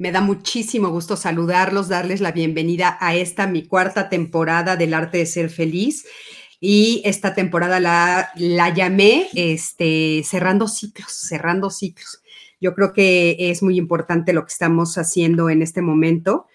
Me da muchísimo gusto saludarlos, darles la bienvenida a esta mi cuarta temporada del arte de ser feliz. Y esta temporada la, la llamé este, cerrando ciclos, cerrando ciclos. Yo creo que es muy importante lo que estamos haciendo en este momento.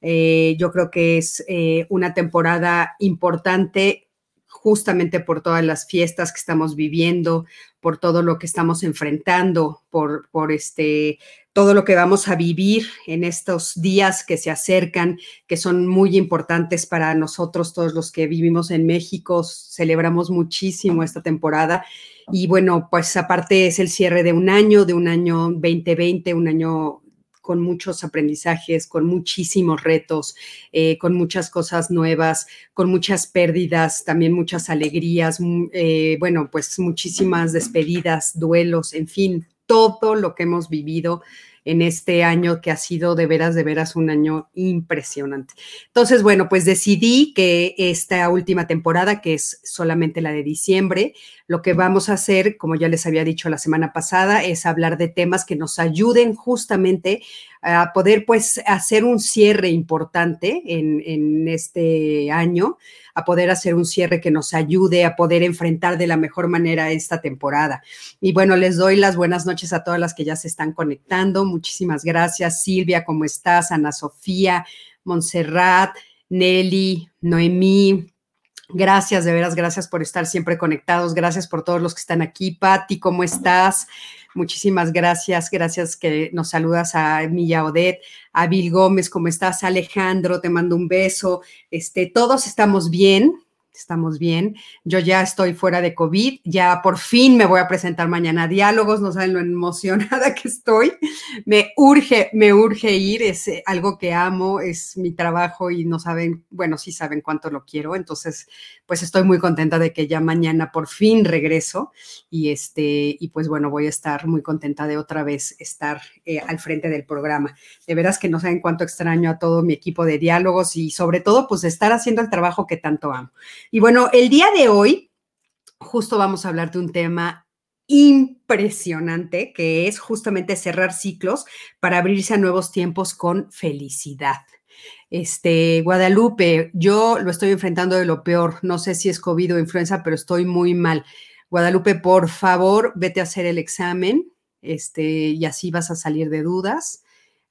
Eh, yo creo que es eh, una temporada importante justamente por todas las fiestas que estamos viviendo, por todo lo que estamos enfrentando, por, por este, todo lo que vamos a vivir en estos días que se acercan, que son muy importantes para nosotros, todos los que vivimos en México. Celebramos muchísimo esta temporada. Y bueno, pues aparte es el cierre de un año, de un año 2020, un año con muchos aprendizajes, con muchísimos retos, eh, con muchas cosas nuevas, con muchas pérdidas, también muchas alegrías, mm, eh, bueno, pues muchísimas despedidas, duelos, en fin, todo lo que hemos vivido en este año que ha sido de veras, de veras un año impresionante. Entonces, bueno, pues decidí que esta última temporada, que es solamente la de diciembre, lo que vamos a hacer, como ya les había dicho la semana pasada, es hablar de temas que nos ayuden justamente a poder pues hacer un cierre importante en, en este año a poder hacer un cierre que nos ayude a poder enfrentar de la mejor manera esta temporada. Y bueno, les doy las buenas noches a todas las que ya se están conectando. Muchísimas gracias, Silvia, ¿cómo estás? Ana Sofía, Montserrat, Nelly, Noemí, Gracias, de veras, gracias por estar siempre conectados. Gracias por todos los que están aquí. Patti, ¿cómo estás? Muchísimas gracias. Gracias que nos saludas a Milla Odet, a Bill Gómez, ¿cómo estás? Alejandro, te mando un beso. Este, todos estamos bien estamos bien. Yo ya estoy fuera de COVID, ya por fin me voy a presentar mañana a diálogos, no saben lo emocionada que estoy. Me urge, me urge ir, es eh, algo que amo, es mi trabajo y no saben, bueno, sí saben cuánto lo quiero, entonces pues estoy muy contenta de que ya mañana por fin regreso y este y pues bueno, voy a estar muy contenta de otra vez estar eh, al frente del programa. De veras que no saben cuánto extraño a todo mi equipo de diálogos y sobre todo pues estar haciendo el trabajo que tanto amo. Y bueno, el día de hoy justo vamos a hablar de un tema impresionante que es justamente cerrar ciclos para abrirse a nuevos tiempos con felicidad. Este, Guadalupe, yo lo estoy enfrentando de lo peor. No sé si es COVID o influenza, pero estoy muy mal. Guadalupe, por favor, vete a hacer el examen, este, y así vas a salir de dudas.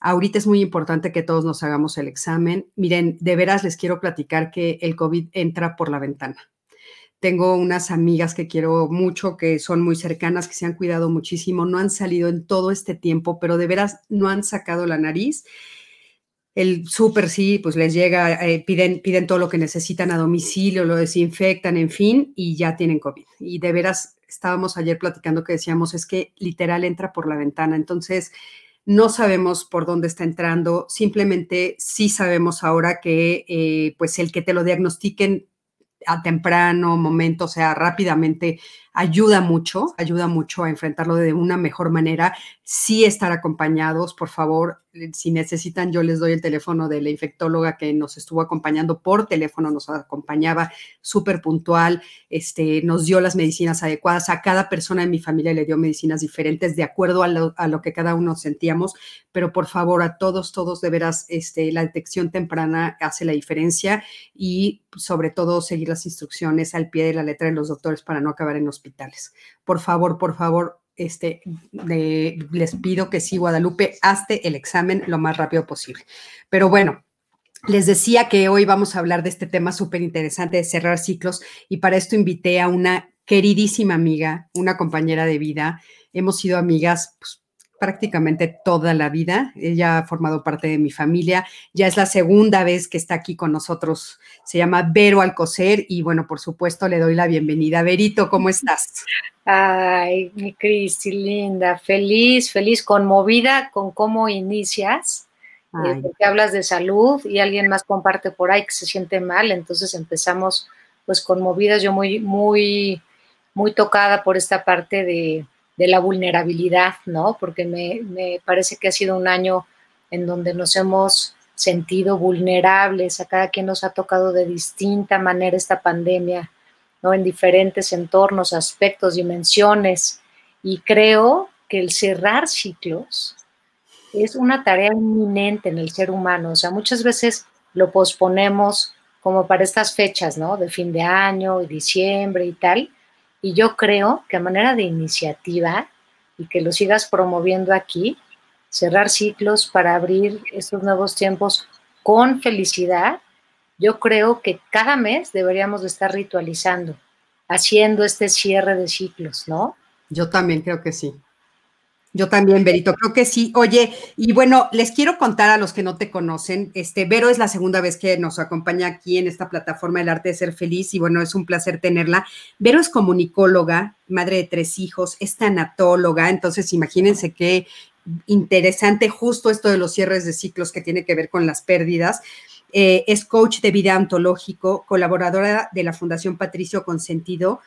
Ahorita es muy importante que todos nos hagamos el examen. Miren, de veras les quiero platicar que el COVID entra por la ventana. Tengo unas amigas que quiero mucho, que son muy cercanas, que se han cuidado muchísimo, no han salido en todo este tiempo, pero de veras no han sacado la nariz. El súper sí, pues les llega, eh, piden, piden todo lo que necesitan a domicilio, lo desinfectan, en fin, y ya tienen COVID. Y de veras, estábamos ayer platicando que decíamos, es que literal entra por la ventana. Entonces, no sabemos por dónde está entrando, simplemente sí sabemos ahora que eh, pues el que te lo diagnostiquen a temprano momento, o sea, rápidamente, ayuda mucho, ayuda mucho a enfrentarlo de una mejor manera. Sí estar acompañados, por favor, si necesitan, yo les doy el teléfono de la infectóloga que nos estuvo acompañando por teléfono, nos acompañaba súper puntual, este, nos dio las medicinas adecuadas. A cada persona en mi familia le dio medicinas diferentes de acuerdo a lo, que cada uno sentíamos, pero por favor, a todos, todos de veras, este, la detección temprana hace la diferencia y sobre todo seguir las instrucciones al pie de la letra de los doctores para no acabar en hospitales. Por favor, por favor, este, les pido que sí, Guadalupe, hazte el examen lo más rápido posible. Pero bueno, les decía que hoy vamos a hablar de este tema súper interesante de cerrar ciclos y para esto invité a una queridísima amiga, una compañera de vida. Hemos sido amigas pues, prácticamente toda la vida. Ella ha formado parte de mi familia. Ya es la segunda vez que está aquí con nosotros. Se llama Vero Alcocer y bueno, por supuesto le doy la bienvenida. Verito, ¿cómo estás? Ay, mi Cristi, linda, feliz, feliz, conmovida con cómo inicias eh, porque hablas de salud y alguien más comparte por ahí que se siente mal, entonces empezamos pues conmovidas, yo muy, muy, muy tocada por esta parte de, de la vulnerabilidad, ¿no? Porque me, me, parece que ha sido un año en donde nos hemos sentido vulnerables, a cada quien nos ha tocado de distinta manera esta pandemia, ¿no? En diferentes entornos, aspectos, dimensiones, y creo que el cerrar ciclos es una tarea inminente en el ser humano, o sea, muchas veces lo posponemos como para estas fechas, ¿no? De fin de año y diciembre y tal, y yo creo que a manera de iniciativa y que lo sigas promoviendo aquí, cerrar ciclos para abrir estos nuevos tiempos con felicidad, yo creo que cada mes deberíamos de estar ritualizando, haciendo este cierre de ciclos, ¿no? Yo también creo que sí. Yo también, Berito, creo que sí. Oye, y bueno, les quiero contar a los que no te conocen, este, Vero es la segunda vez que nos acompaña aquí en esta plataforma del arte de ser feliz y bueno, es un placer tenerla. Vero es comunicóloga, madre de tres hijos, es tanatóloga, entonces imagínense qué interesante justo esto de los cierres de ciclos que tiene que ver con las pérdidas. Eh, es coach de vida ontológico, colaboradora de la Fundación Patricio Consentido,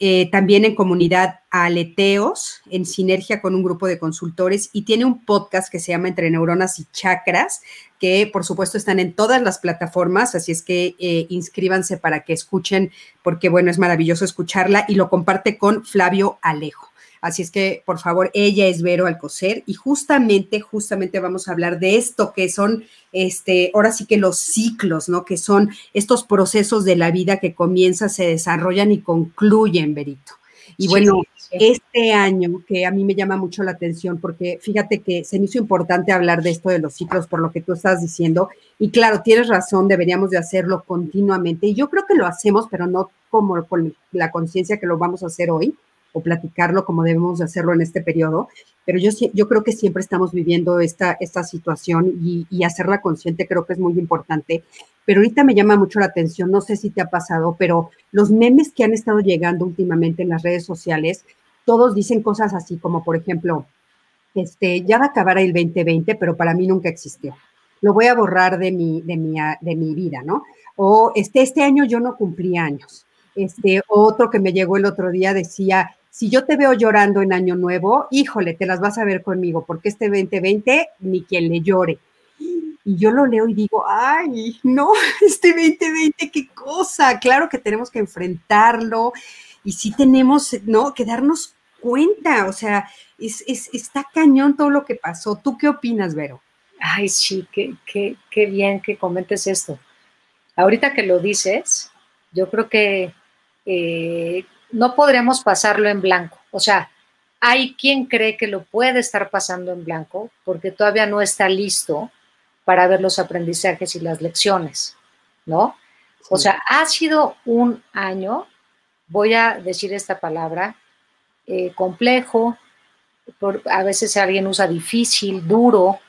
eh, también en comunidad Aleteos, en sinergia con un grupo de consultores, y tiene un podcast que se llama Entre Neuronas y Chakras, que por supuesto están en todas las plataformas, así es que eh, inscríbanse para que escuchen, porque bueno, es maravilloso escucharla, y lo comparte con Flavio Alejo. Así es que, por favor, ella es Vero Alcocer y justamente, justamente vamos a hablar de esto que son, este, ahora sí que los ciclos, ¿no? Que son estos procesos de la vida que comienzan, se desarrollan y concluyen, Verito. Y bueno, este año que a mí me llama mucho la atención porque fíjate que se me hizo importante hablar de esto de los ciclos por lo que tú estás diciendo y claro, tienes razón, deberíamos de hacerlo continuamente y yo creo que lo hacemos, pero no como con la conciencia que lo vamos a hacer hoy, o platicarlo como debemos de hacerlo en este periodo, pero yo, yo creo que siempre estamos viviendo esta, esta situación y, y hacerla consciente creo que es muy importante. Pero ahorita me llama mucho la atención, no sé si te ha pasado, pero los memes que han estado llegando últimamente en las redes sociales, todos dicen cosas así como, por ejemplo, este, ya va a acabar el 2020, pero para mí nunca existió. Lo voy a borrar de mi, de mi, de mi vida, ¿no? O este, este año yo no cumplí años. Este, otro que me llegó el otro día decía, si yo te veo llorando en Año Nuevo, híjole, te las vas a ver conmigo, porque este 2020 ni quien le llore. Y yo lo leo y digo, ay, no, este 2020, qué cosa. Claro que tenemos que enfrentarlo y sí tenemos, ¿no? Que darnos cuenta, o sea, es, está cañón todo lo que pasó. ¿Tú qué opinas, Vero? Ay, sí, qué, qué, qué bien que comentes esto. Ahorita que lo dices, yo creo que eh, no podríamos pasarlo en blanco. O sea, hay quien cree que lo puede estar pasando en blanco porque todavía no está listo para ver los aprendizajes y las lecciones, ¿no? O sea, ha sido un año, voy a decir esta palabra, eh, complejo, a veces alguien usa difícil, duro,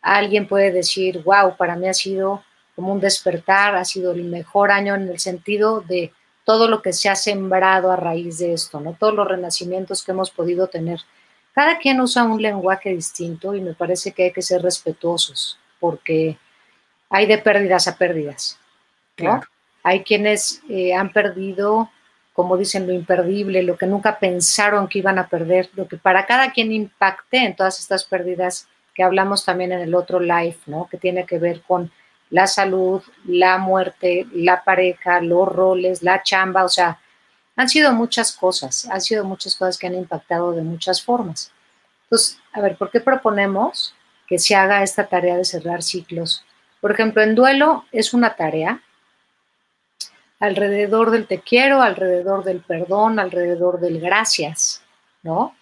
alguien puede decir, wow, para mí ha sido como un despertar, ha sido el mejor año en el sentido de todo lo que se ha sembrado a raíz de esto, ¿no? Todos los renacimientos que hemos podido tener. Cada quien usa un lenguaje distinto y me parece que hay que ser respetuosos porque hay de pérdidas a pérdidas, ¿no? Hay quienes eh, han perdido, como dicen, lo imperdible, lo que nunca pensaron que iban a perder, lo que para cada quien impacte en todas estas pérdidas que hablamos también en el otro live, ¿no? Que tiene que ver con la salud, la muerte, la pareja, los roles, la chamba, o sea, han sido muchas cosas, han sido muchas cosas que han impactado de muchas formas. Entonces, a ver, ¿por qué proponemos que se haga esta tarea de cerrar ciclos? Por ejemplo, en duelo es una tarea alrededor del te quiero, alrededor del perdón, alrededor del gracias, ¿no?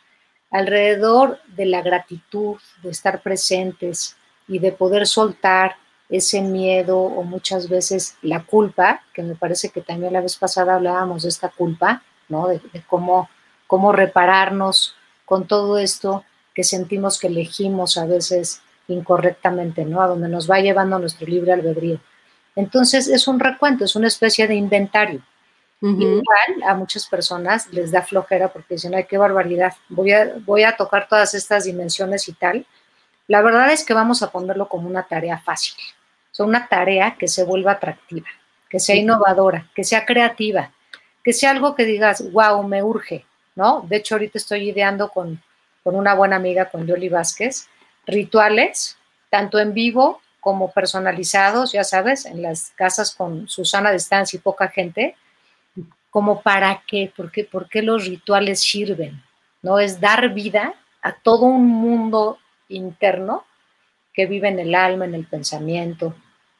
Alrededor de la gratitud, de estar presentes y de poder soltar ese miedo o muchas veces la culpa, que me parece que también la vez pasada hablábamos de esta culpa, ¿no? De, cómo, cómo repararnos con todo esto que sentimos que elegimos a veces incorrectamente, ¿no? A donde nos va llevando nuestro libre albedrío. Entonces es un recuento, es una especie de inventario. Igual a muchas personas les da flojera porque dicen, ay, qué barbaridad, voy a, voy a tocar todas estas dimensiones y tal, La verdad es que vamos a ponerlo como una tarea fácil, o sea, una tarea que se vuelva atractiva, que sea innovadora, que sea creativa, que sea algo que digas, wow, me urge, ¿no? De hecho, ahorita estoy ideando con, con una buena amiga, con Yoli Vázquez, rituales, tanto en vivo como personalizados, ya sabes, en las casas con Susana Distancia y poca gente, como para qué, ¿por qué, por qué los rituales sirven, ¿no? Es dar vida a todo un mundo interno que vive en el alma, en el pensamiento,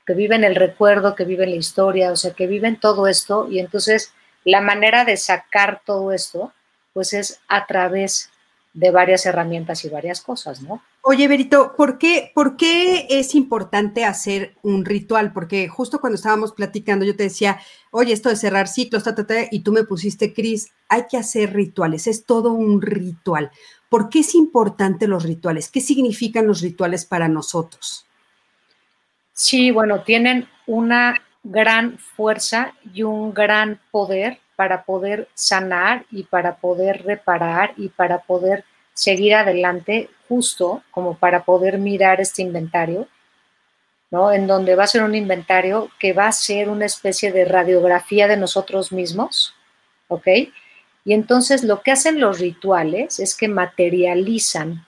que vive en el recuerdo, que vive en la historia, o sea, que vive en todo esto. Y entonces la manera de sacar todo esto, pues es a través de varias herramientas y varias cosas, ¿no? Oye, Berito, ¿por qué, ¿por qué es importante hacer un ritual? Porque justo cuando estábamos platicando, yo te decía, oye, esto de cerrar ciclos, ta, ta, ta, y tú me pusiste, Cris, hay que hacer rituales, es todo un ritual. ¿Por qué es importante los rituales? ¿Qué significan los rituales para nosotros? Sí, bueno, tienen una gran fuerza y un gran poder para poder sanar y para poder reparar y para poder seguir adelante, justo como para poder mirar este inventario, ¿no? En donde va a ser un inventario que va a ser una especie de radiografía de nosotros mismos, ¿ok? Y entonces lo que hacen los rituales es que materializan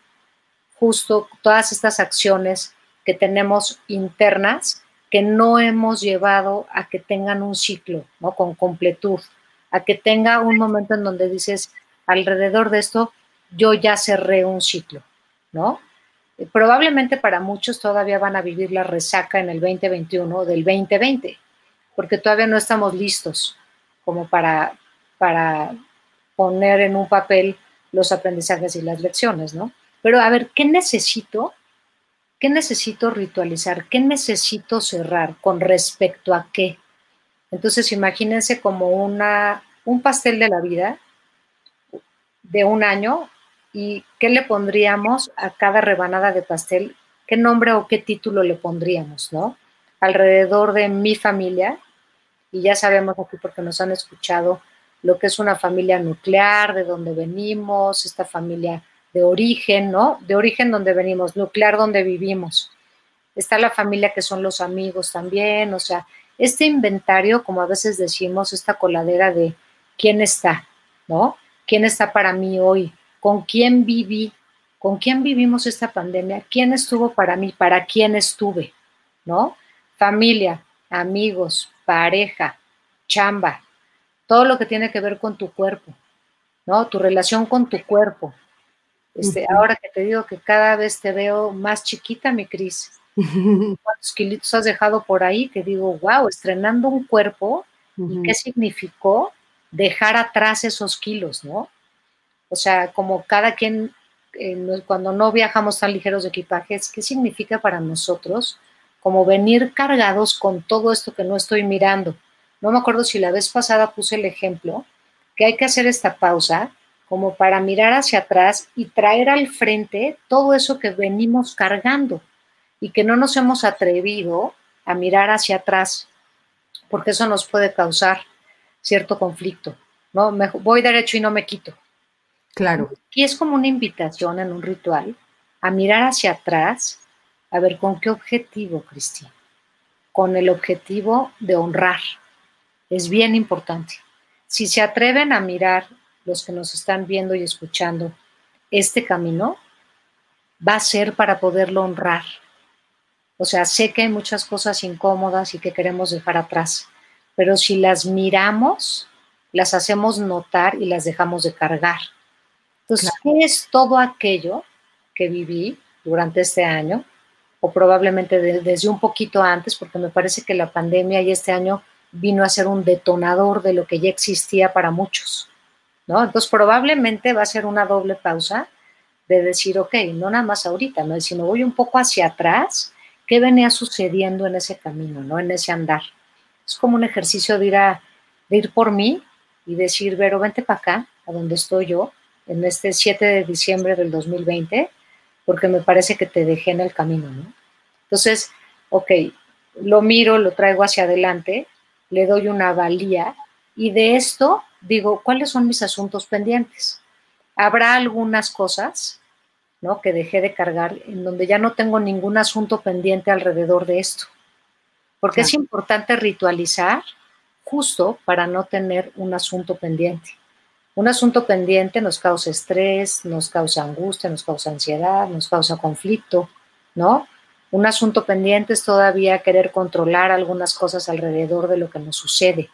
justo todas estas acciones que tenemos internas que no hemos llevado a que tengan un ciclo, ¿no? Con completud, a que tenga un momento en donde dices, alrededor de esto, yo ya cerré un ciclo, ¿no? Eh, probablemente para muchos todavía van a vivir la resaca en el 2021 del 2020, porque todavía no estamos listos como para, para poner en un papel los aprendizajes y las lecciones, ¿no? Pero a ver, ¿qué necesito ¿Qué necesito ritualizar? ¿Qué necesito cerrar? ¿Con respecto a qué? Entonces, imagínense como una, un pastel de la vida de un año y qué le pondríamos a cada rebanada de pastel, qué nombre o qué título le pondríamos, ¿no? Alrededor de mi familia, y ya sabemos aquí porque nos han escuchado lo que es una familia nuclear, de dónde venimos, esta familia de origen, ¿no? De origen donde venimos, nuclear donde vivimos. Está la familia que son los amigos también, o sea, este inventario, como a veces decimos, esta coladera de quién está, ¿no? ¿Quién está para mí hoy? ¿Con quién viví? ¿Con quién vivimos esta pandemia? ¿Quién estuvo para mí? ¿Para quién estuve? ¿No? Familia, amigos, pareja, chamba, todo lo que tiene que ver con tu cuerpo, ¿no? Tu relación con tu cuerpo, este, ahora que te digo que cada vez te veo más chiquita, mi Cris. ¿Cuántos kilitos has dejado por ahí? Que digo, wow, estrenando un cuerpo, ¿y qué significó dejar atrás esos kilos, no? O sea, como cada quien, eh, cuando no viajamos tan ligeros de equipajes, ¿qué significa para nosotros? Como venir cargados con todo esto que no estoy mirando. No me acuerdo si la vez pasada puse el ejemplo, que hay que hacer esta pausa como para mirar hacia atrás y traer al frente todo eso que venimos cargando y que no nos hemos atrevido a mirar hacia atrás, porque eso nos puede causar cierto conflicto, ¿no? Me voy derecho y no me quito. Claro. Y es como una invitación en un ritual a mirar hacia atrás, a ver con qué objetivo, Cristina. Con el objetivo de honrar. Es bien importante. Si se atreven a mirar los que nos están viendo y escuchando, este camino va a ser para poderlo honrar. O sea, sé que hay muchas cosas incómodas y que queremos dejar atrás, pero si las miramos, las hacemos notar y las dejamos de cargar. Entonces, ¿qué es todo aquello que viví durante este año? O probablemente desde un poquito antes, porque me parece que la pandemia y este año vino a ser un detonador de lo que ya existía para muchos. ¿no? Entonces probablemente va a ser una doble pausa de decir, ok, no nada más ahorita, ¿no? sino voy un poco hacia atrás, ¿qué venía sucediendo en ese camino, ¿no? En ese andar. Es como un ejercicio de ir, de ir por mí y decir, Vero, vente para acá, a donde estoy yo, en este 7 de diciembre del 2020, porque me parece que te dejé en el camino, ¿no? Entonces, ok, lo miro, lo traigo hacia adelante, le doy una valía y de esto digo, ¿cuáles son mis asuntos pendientes? Habrá algunas cosas ¿no? Que dejé de cargar, en donde ya no tengo ningún asunto pendiente alrededor de esto. Porque es importante ritualizar justo para no tener un asunto pendiente. Un asunto pendiente nos causa estrés, nos causa angustia, nos causa ansiedad, nos causa conflicto, ¿no? Un asunto pendiente es todavía querer controlar algunas cosas alrededor de lo que nos sucede.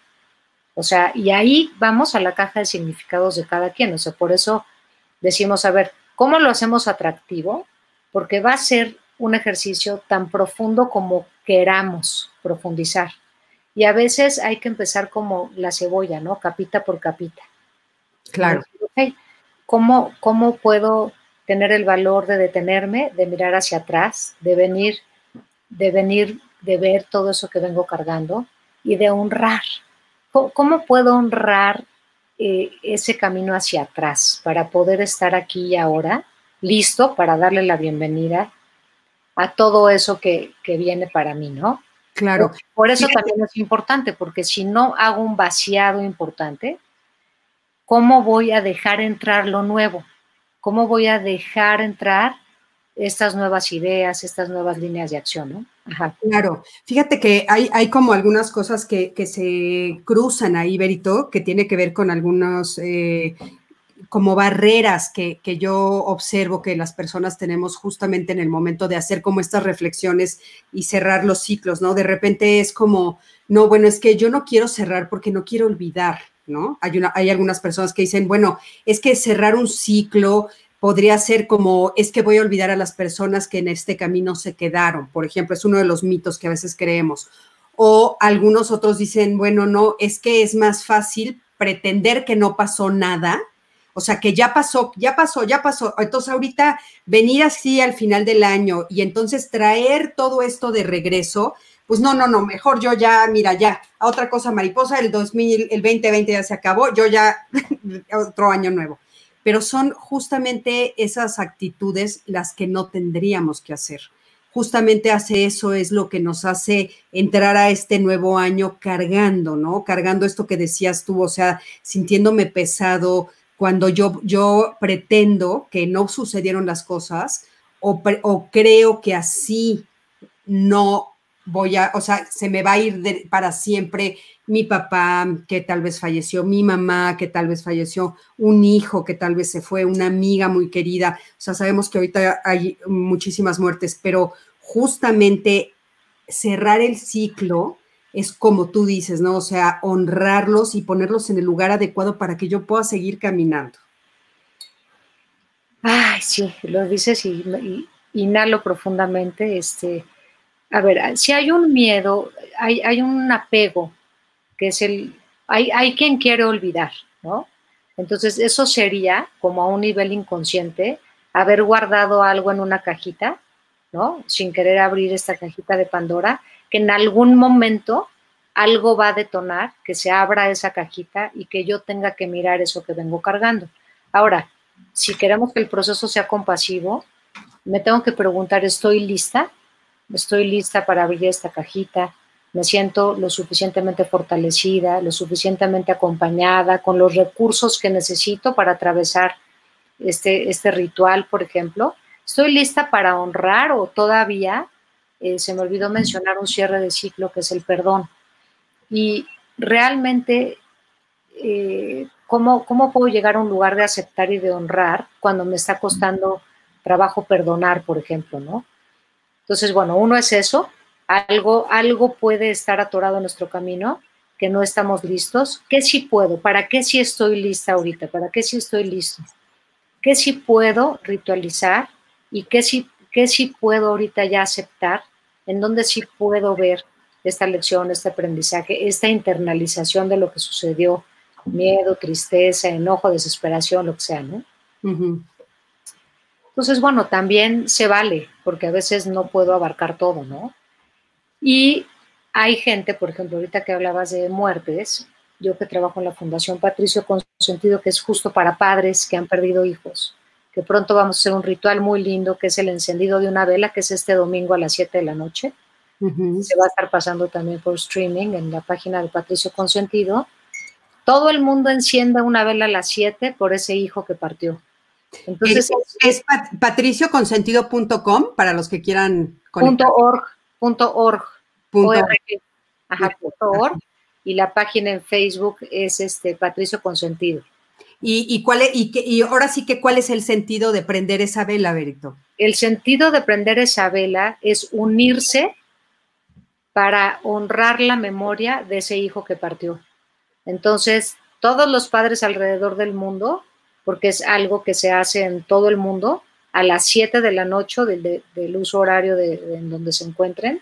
O sea, y ahí vamos a la caja de significados de cada quien. O sea, por eso decimos, a ver, ¿cómo lo hacemos atractivo? Porque va a ser un ejercicio tan profundo como queramos profundizar. Y a veces hay que empezar como la cebolla, ¿no? Capita por capita. Claro. ¿Cómo, ¿Cómo puedo tener el valor de detenerme, de mirar hacia atrás, de venir, de venir, de ver todo eso que vengo cargando y de honrar? ¿Cómo, puedo honrar eh, ese camino hacia atrás para poder estar aquí y ahora, listo para darle la bienvenida a todo eso que, que viene para mí, ¿no? Claro. Por eso también es importante, porque si no hago un vaciado importante, ¿cómo voy a dejar entrar lo nuevo? ¿Cómo voy a dejar entrar estas nuevas ideas, estas nuevas líneas de acción, ¿no? Claro, fíjate que hay, hay como algunas cosas que, que, se cruzan ahí, Berito, que tiene que ver con algunos eh, como barreras que, que, yo observo que las personas tenemos justamente en el momento de hacer como estas reflexiones y cerrar los ciclos, ¿no? De repente es como, no, bueno, es que yo no quiero cerrar porque no quiero olvidar, ¿no? Hay, una, hay algunas personas que dicen, bueno, es que cerrar un ciclo podría ser como, es que voy a olvidar a las personas que en este camino se quedaron, por ejemplo, es uno de los mitos que a veces creemos. O algunos otros dicen, bueno, no, es que es más fácil pretender que no pasó nada o sea, que ya pasó, ya pasó, ya pasó. Entonces, ahorita venir así al final del año y entonces traer todo esto de regreso, pues no, no, no, mejor yo ya, mira, ya, a otra cosa mariposa, el 2000, el 2020 ya se acabó, yo ya, otro año nuevo. Pero son justamente esas actitudes las que no tendríamos que hacer. Justamente hace eso es lo que nos hace entrar a este nuevo año cargando, ¿no? Cargando esto que decías tú, o sea, sintiéndome pesado, cuando yo, yo pretendo que no sucedieron las cosas o, o creo que así no voy a, o sea, se me va a ir para siempre mi papá que tal vez falleció, mi mamá que tal vez falleció, un hijo que tal vez se fue, una amiga muy querida. O sea, sabemos que ahorita hay muchísimas muertes, pero justamente cerrar el ciclo es como tú dices, ¿no? O sea, honrarlos y ponerlos en el lugar adecuado para que yo pueda seguir caminando. Ay, sí, lo dices y, inhalo profundamente. Este, a ver, si hay un miedo, hay, hay un apego, que es el, hay, hay quien quiere olvidar, ¿no? Entonces, eso sería, como a un nivel inconsciente, haber guardado algo en una cajita, ¿no? Sin querer abrir esta cajita de Pandora que en algún momento algo va a detonar, que se abra esa cajita y que yo tenga que mirar eso que vengo cargando. Ahora, si queremos que el proceso sea compasivo, me tengo que preguntar, ¿estoy lista? ¿Estoy lista para abrir esta cajita? ¿Me siento lo suficientemente fortalecida, lo suficientemente acompañada, con los recursos que necesito para atravesar este, este ritual, por ejemplo? ¿Estoy lista para honrar o todavía eh, se me olvidó mencionar un cierre de ciclo que es el perdón. Y realmente, eh, ¿cómo, ¿cómo puedo llegar a un lugar de aceptar y de honrar cuando me está costando trabajo perdonar, por ejemplo, ¿no? Entonces, bueno, uno es eso, algo, algo puede estar atorado en nuestro camino, que no estamos listos. ¿Qué sí puedo? ¿Para qué sí estoy lista ahorita? ¿Para qué sí estoy listo? ¿Qué sí puedo ritualizar? ¿Y qué sí, qué sí puedo ahorita ya aceptar en donde sí puedo ver esta lección, este aprendizaje, esta internalización de lo que sucedió, miedo, tristeza, enojo, desesperación, lo que sea, ¿no? Entonces, bueno, también se vale, porque a veces no puedo abarcar todo, ¿no? Y hay gente, por ejemplo, ahorita que hablabas de muertes, yo que trabajo en la Fundación Patricio Consentido, que es justo para padres que han perdido hijos, que pronto vamos a hacer un ritual muy lindo, que es el encendido de una vela, que es este domingo a las 7 de la noche. Se va a estar pasando también por streaming en la página de Patricio Consentido. Todo el mundo encienda una vela a las 7 por ese hijo que partió. Entonces, es, patricioconsentido.com para los que quieran. Org, punto org. Ajá, punto org. Y la página en Facebook es este Patricio Consentido. ¿Y, cuál y, y, ahora sí que cuál es el sentido de prender esa vela, Berito? El sentido de prender esa vela es unirse para honrar la memoria de ese hijo que partió. Entonces, todos los padres alrededor del mundo, porque es algo que se hace en todo el mundo, a las 7 de la noche del, uso horario de, en donde se encuentren,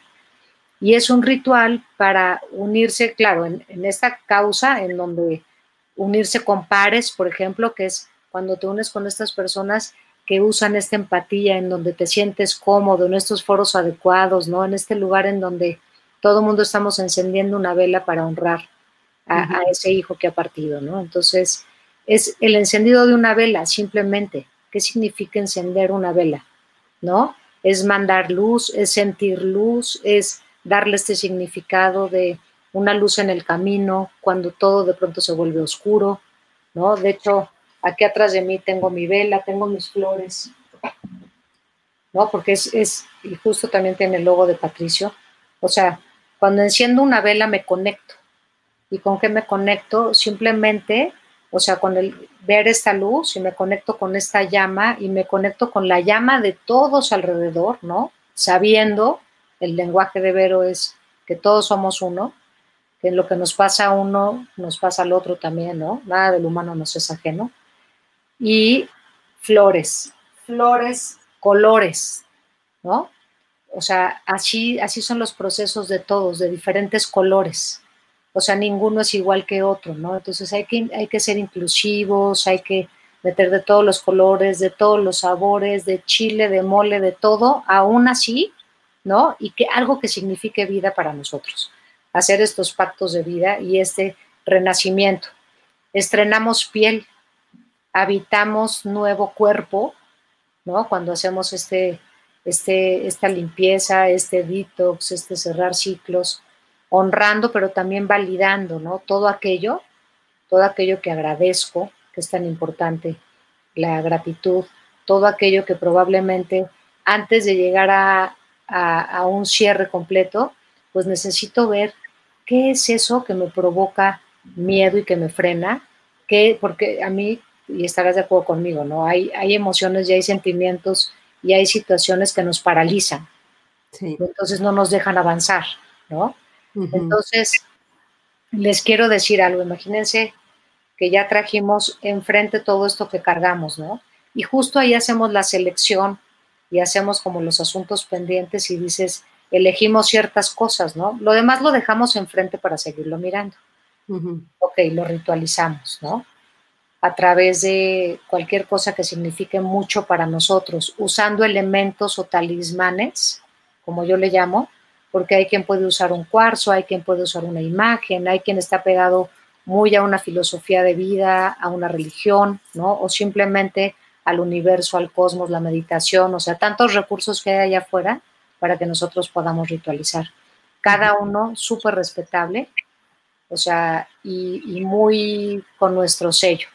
y es un ritual para unirse, claro, en, en esta causa en donde unirse con pares, por ejemplo, que es cuando te unes con estas personas que usan esta empatía, en donde te sientes cómodo, en estos foros adecuados, ¿no? En este lugar en donde todo el mundo estamos encendiendo una vela para honrar a, ese hijo que ha partido, ¿no? Entonces, es el encendido de una vela, simplemente. ¿Qué significa encender una vela? ¿No? Es mandar luz, es sentir luz, es darle este significado de una luz en el camino, cuando todo de pronto se vuelve oscuro, ¿no? De hecho, aquí atrás de mí tengo mi vela, tengo mis flores, ¿no? Porque es, es y justo también tiene el logo de Patricio. O sea, cuando enciendo una vela me conecto. ¿Y con qué me conecto? Simplemente, o sea, con el ver esta luz y me conecto con esta llama y me conecto con la llama de todos alrededor, ¿no? Sabiendo, el lenguaje de Vero es que todos somos uno, que lo que nos pasa a uno nos pasa al otro también, ¿no? Nada del humano nos es ajeno. Y flores, flores, colores, ¿no? O sea, así, así son los procesos de todos, de diferentes colores. O sea, ninguno es igual que otro, ¿no? Entonces hay que, hay que ser inclusivos, hay que meter de todos los colores, de todos los sabores, de chile, de mole, de todo, aún así, ¿no? Y que algo que signifique vida para nosotros hacer estos pactos de vida y este renacimiento. Estrenamos piel, habitamos nuevo cuerpo, ¿no? Cuando hacemos este, este, esta limpieza, este detox, este cerrar ciclos, honrando, pero también validando, ¿no? Todo aquello, todo aquello que agradezco, que es tan importante, la gratitud, todo aquello que probablemente antes de llegar a, a un cierre completo, pues necesito ver ¿qué es eso que me provoca miedo y que me frena? ¿Qué? Porque a mí, y estarás de acuerdo conmigo, ¿no? Hay, hay emociones y hay sentimientos y hay situaciones que nos paralizan. Entonces no nos dejan avanzar, ¿no? Entonces, les quiero decir algo, imagínense que ya trajimos enfrente todo esto que cargamos, ¿no? Y justo ahí hacemos la selección y hacemos como los asuntos pendientes y dices, elegimos ciertas cosas, ¿no? Lo demás lo dejamos enfrente para seguirlo mirando. Ok, lo ritualizamos, ¿no? A través de cualquier cosa que signifique mucho para nosotros, usando elementos o talismanes, como yo le llamo, porque hay quien puede usar un cuarzo, hay quien puede usar una imagen, hay quien está pegado muy a una filosofía de vida, a una religión, ¿no? O simplemente al universo, al cosmos, la meditación, o sea, tantos recursos que hay allá afuera para que nosotros podamos ritualizar. Cada uno súper respetable, o sea, y, muy con nuestro sello.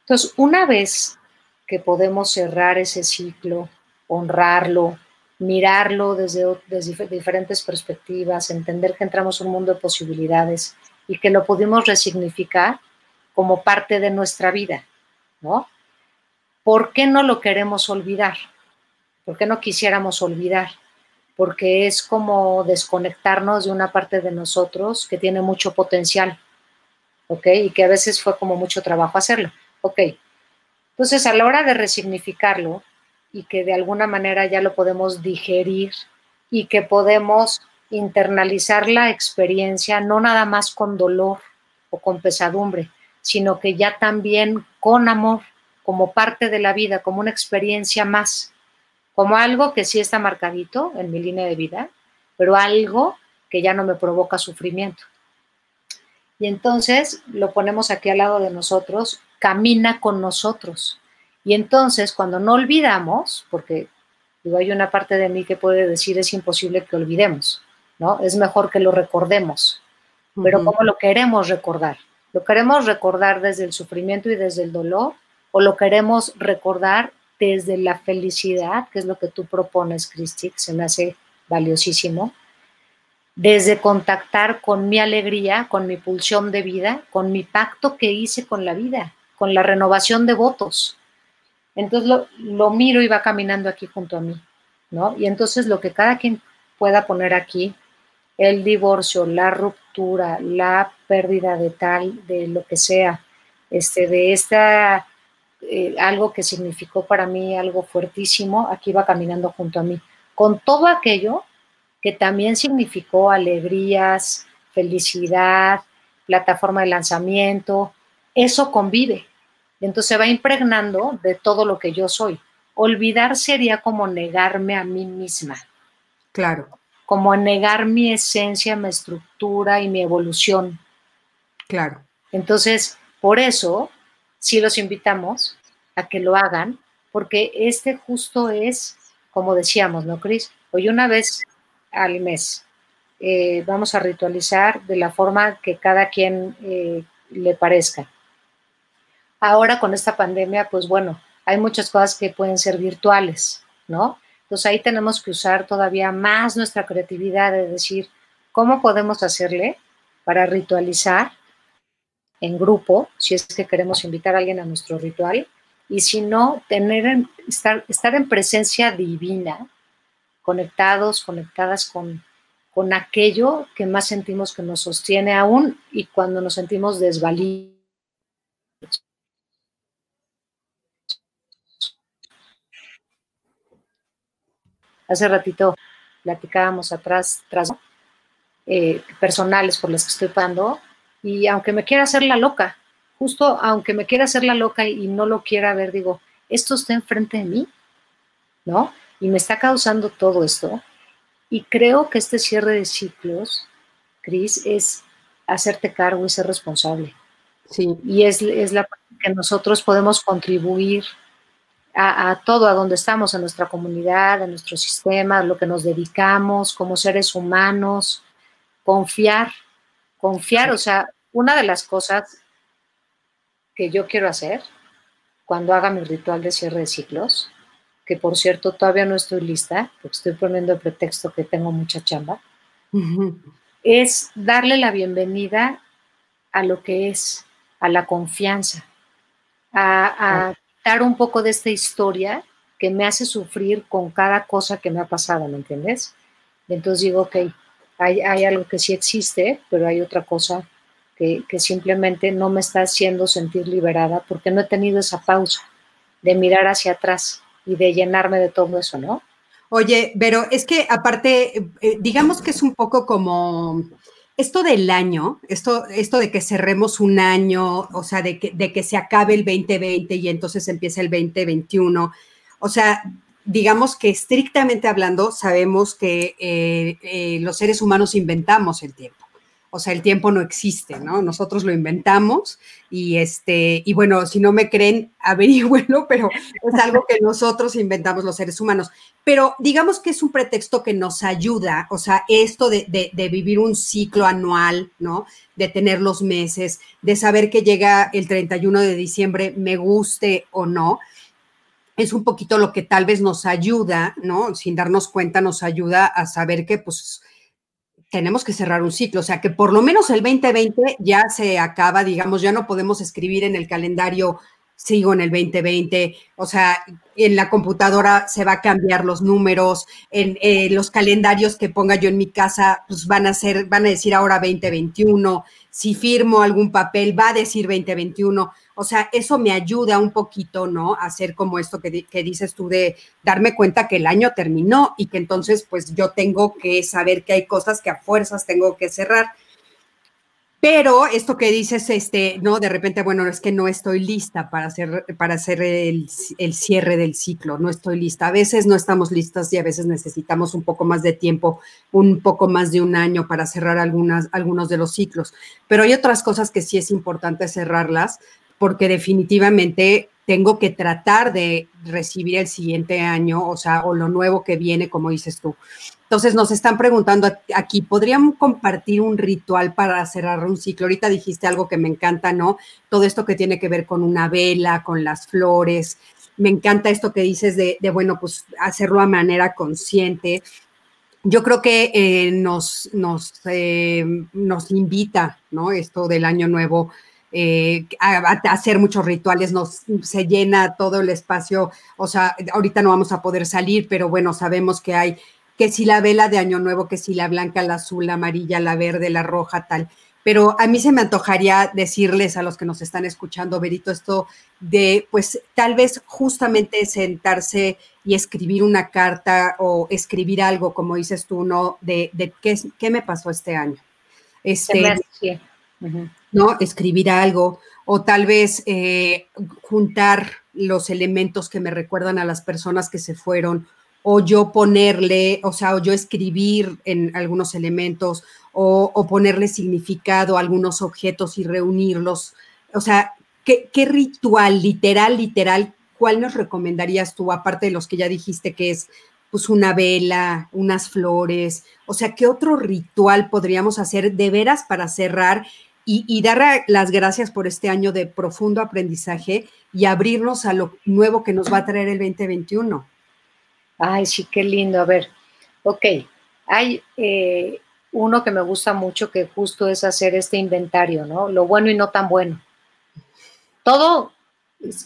Entonces, una vez que podemos cerrar ese ciclo, honrarlo, mirarlo desde, desde, diferentes perspectivas, entender que entramos en un mundo de posibilidades y que lo pudimos resignificar como parte de nuestra vida, ¿no? ¿Por qué no lo queremos olvidar? ¿Por qué no quisiéramos olvidar? Porque es como desconectarnos de una parte de nosotros que tiene mucho potencial, ¿ok? Y que a veces fue como mucho trabajo hacerlo, ¿ok? Entonces, a la hora de resignificarlo y que de alguna manera ya lo podemos digerir y que podemos internalizar la experiencia no nada más con dolor o con pesadumbre, sino que ya también con amor, como parte de la vida, como una experiencia más como algo que sí está marcadito en mi línea de vida, pero algo que ya no me provoca sufrimiento. Y entonces lo ponemos aquí al lado de nosotros, camina con nosotros. Y entonces cuando no olvidamos, porque digo, hay una parte de mí que puede decir es imposible que olvidemos, ¿no? Es mejor que lo recordemos. Pero ¿cómo lo queremos recordar? ¿Lo queremos recordar desde el sufrimiento y desde el dolor o lo queremos recordar desde la felicidad, que es lo que tú propones, Cristi, que se me hace valiosísimo, desde contactar con mi alegría, con mi pulsión de vida, con mi pacto que hice con la vida, con la renovación de votos. Entonces lo, lo miro y va caminando aquí junto a mí, ¿no? Y entonces lo que cada quien pueda poner aquí, el divorcio, la ruptura, la pérdida de tal, de lo que sea, este, de esta, eh, algo que significó para mí algo fuertísimo, aquí va caminando junto a mí, con todo aquello que también significó alegrías, felicidad, plataforma de lanzamiento, eso convive. Entonces se va impregnando de todo lo que yo soy. Olvidar sería como negarme a mí misma. Claro. Como negar mi esencia, mi estructura y mi evolución. Claro. Entonces, por eso, sí los invitamos a que lo hagan, porque este justo es, como decíamos, ¿no, Cris? Hoy una vez al mes eh, vamos a ritualizar de la forma que cada quien eh, le parezca. Ahora con esta pandemia, pues bueno, hay muchas cosas que pueden ser virtuales, ¿no? Entonces ahí tenemos que usar todavía más nuestra creatividad de decir, ¿cómo podemos hacerle para ritualizar en grupo, si es que queremos invitar a alguien a nuestro ritual, y si no, tener, estar, estar en presencia divina, conectados, conectadas con, con aquello que más sentimos que nos sostiene aún y cuando nos sentimos desvalidos. Hace ratito platicábamos atrás, tras eh, personales por las que estoy pagando, y aunque me quiera hacer la loca, justo aunque me quiera hacer la loca y no lo quiera ver, digo, esto está enfrente de mí, ¿no? Y me está causando todo esto. Y creo que este cierre de ciclos, Cris, es hacerte cargo y ser responsable. Sí. Y es, es la que nosotros podemos contribuir a, a, todo, a donde estamos, en nuestra comunidad, en nuestro sistema, a lo que nos dedicamos como seres humanos, confiar, confiar, o sea, una de las cosas que yo quiero hacer cuando haga mi ritual de cierre de ciclos, que por cierto todavía no estoy lista, porque estoy poniendo el pretexto que tengo mucha chamba, es darle la bienvenida a lo que es, a la confianza, a, dar un poco de esta historia que me hace sufrir con cada cosa que me ha pasado, ¿me entiendes? Entonces digo, ok, hay, algo que sí existe, pero hay otra cosa que, simplemente no me está haciendo sentir liberada porque no he tenido esa pausa de mirar hacia atrás y de llenarme de todo eso, ¿no? Oye, pero es que aparte, eh, digamos que es un poco como esto del año, esto, esto de que cerremos un año, o sea, de que, de que se acabe el 2020 y entonces empieza el 2021, o sea, digamos que estrictamente hablando, sabemos que eh, eh, los seres humanos inventamos el tiempo. O sea, el tiempo no existe, ¿no? Nosotros lo inventamos y este, y bueno, si no me creen, averigüenlo, pero es algo que nosotros inventamos los seres humanos. Pero digamos que es un pretexto que nos ayuda, o sea, esto de, de, de vivir un ciclo anual, ¿no? De tener los meses, de saber que llega el 31 de diciembre, me guste o no, es un poquito lo que tal vez nos ayuda, ¿no? Sin darnos cuenta, nos ayuda a saber que pues tenemos que cerrar un ciclo, o sea que por lo menos el 2020 ya se acaba, digamos, ya no podemos escribir en el calendario sigo en el 2020, o sea, en la computadora se va a cambiar los números, en eh, los calendarios que ponga yo en mi casa, pues van a ser, van a decir ahora 2021, si firmo algún papel va a decir 2021, o sea, eso me ayuda un poquito, ¿no? A hacer como esto que, que dices tú de darme cuenta que el año terminó y que entonces pues yo tengo que saber que hay cosas que a fuerzas tengo que cerrar. Pero esto que dices, este, no, de repente, bueno, es que no estoy lista para hacer, para hacer el, el, cierre del ciclo, no estoy lista. A veces no estamos listas y a veces necesitamos un poco más de tiempo, un poco más de un año para cerrar algunas, algunos de los ciclos. Pero hay otras cosas que sí es importante cerrarlas porque definitivamente tengo que tratar de recibir el siguiente año, o sea, o lo nuevo que viene, como dices tú. Entonces nos están preguntando aquí, ¿podrían compartir un ritual para cerrar un ciclo? Ahorita dijiste algo que me encanta, ¿no? Todo esto que tiene que ver con una vela, con las flores. Me encanta esto que dices de, bueno, pues hacerlo a manera consciente. Yo creo que eh, nos, nos, eh, nos invita, ¿no? Esto del año nuevo eh, a, hacer muchos rituales, nos se llena todo el espacio, o sea, ahorita no vamos a poder salir, pero bueno, sabemos que hay que si la vela de Año Nuevo, que si la blanca, la azul, la amarilla, la verde, la roja, tal. Pero a mí se me antojaría decirles a los que nos están escuchando, Berito, esto de, pues tal vez justamente sentarse y escribir una carta o escribir algo, como dices tú, ¿no? De, de qué, qué me pasó este año. Este, ¿no? Escribir algo o tal vez eh, juntar los elementos que me recuerdan a las personas que se fueron o yo ponerle, o sea, o yo escribir en algunos elementos o, ponerle significado a algunos objetos y reunirlos. O sea, ¿qué, ¿qué, ritual literal, literal, cuál nos recomendarías tú, aparte de los que ya dijiste que es pues una vela, unas flores? O sea, ¿qué otro ritual podríamos hacer de veras para cerrar y, dar las gracias por este año de profundo aprendizaje y abrirnos a lo nuevo que nos va a traer el 2021? Ay, sí, qué lindo. A ver, ok, hay eh, uno que me gusta mucho que justo es hacer este inventario, ¿no? Lo bueno y no tan bueno. Todo,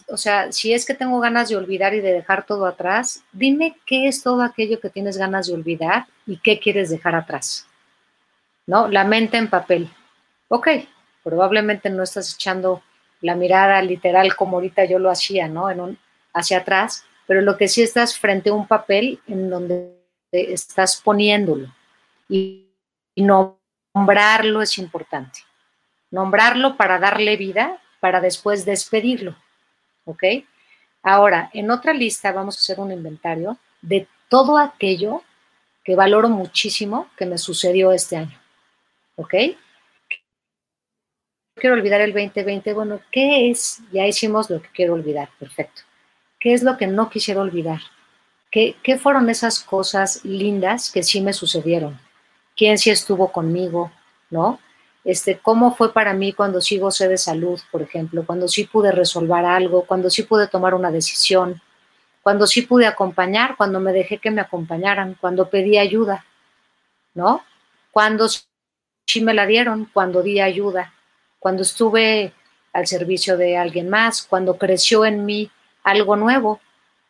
o sea, si es que tengo ganas de olvidar y de dejar todo atrás, dime qué es todo aquello que tienes ganas de olvidar y qué quieres dejar atrás. ¿No? La mente en papel. Ok, probablemente no estás echando la mirada literal como ahorita yo lo hacía, ¿no? Hacia atrás, pero lo que sí estás frente a un papel en donde estás poniéndolo y, nombrarlo es importante. Nombrarlo para darle vida, para después despedirlo. ¿Ok? Ahora, en otra lista vamos a hacer un inventario de todo aquello que valoro muchísimo que me sucedió este año. ¿Ok? Quiero olvidar el 2020. Bueno, ¿qué es? Ya hicimos lo que quiero olvidar. Perfecto. ¿Qué es lo que no quisiera olvidar? ¿Qué, ¿Qué, fueron esas cosas lindas que sí me sucedieron? ¿Quién sí estuvo conmigo? ¿No? Este, ¿Cómo fue para mí cuando sí gocé de salud, por ejemplo? Cuando sí pude resolver algo, cuando sí pude tomar una decisión, cuando sí pude acompañar, cuando me dejé que me acompañaran, cuando pedí ayuda, ¿no? Cuando sí me la dieron, cuando di ayuda, cuando estuve al servicio de alguien más, cuando creció en mí algo nuevo,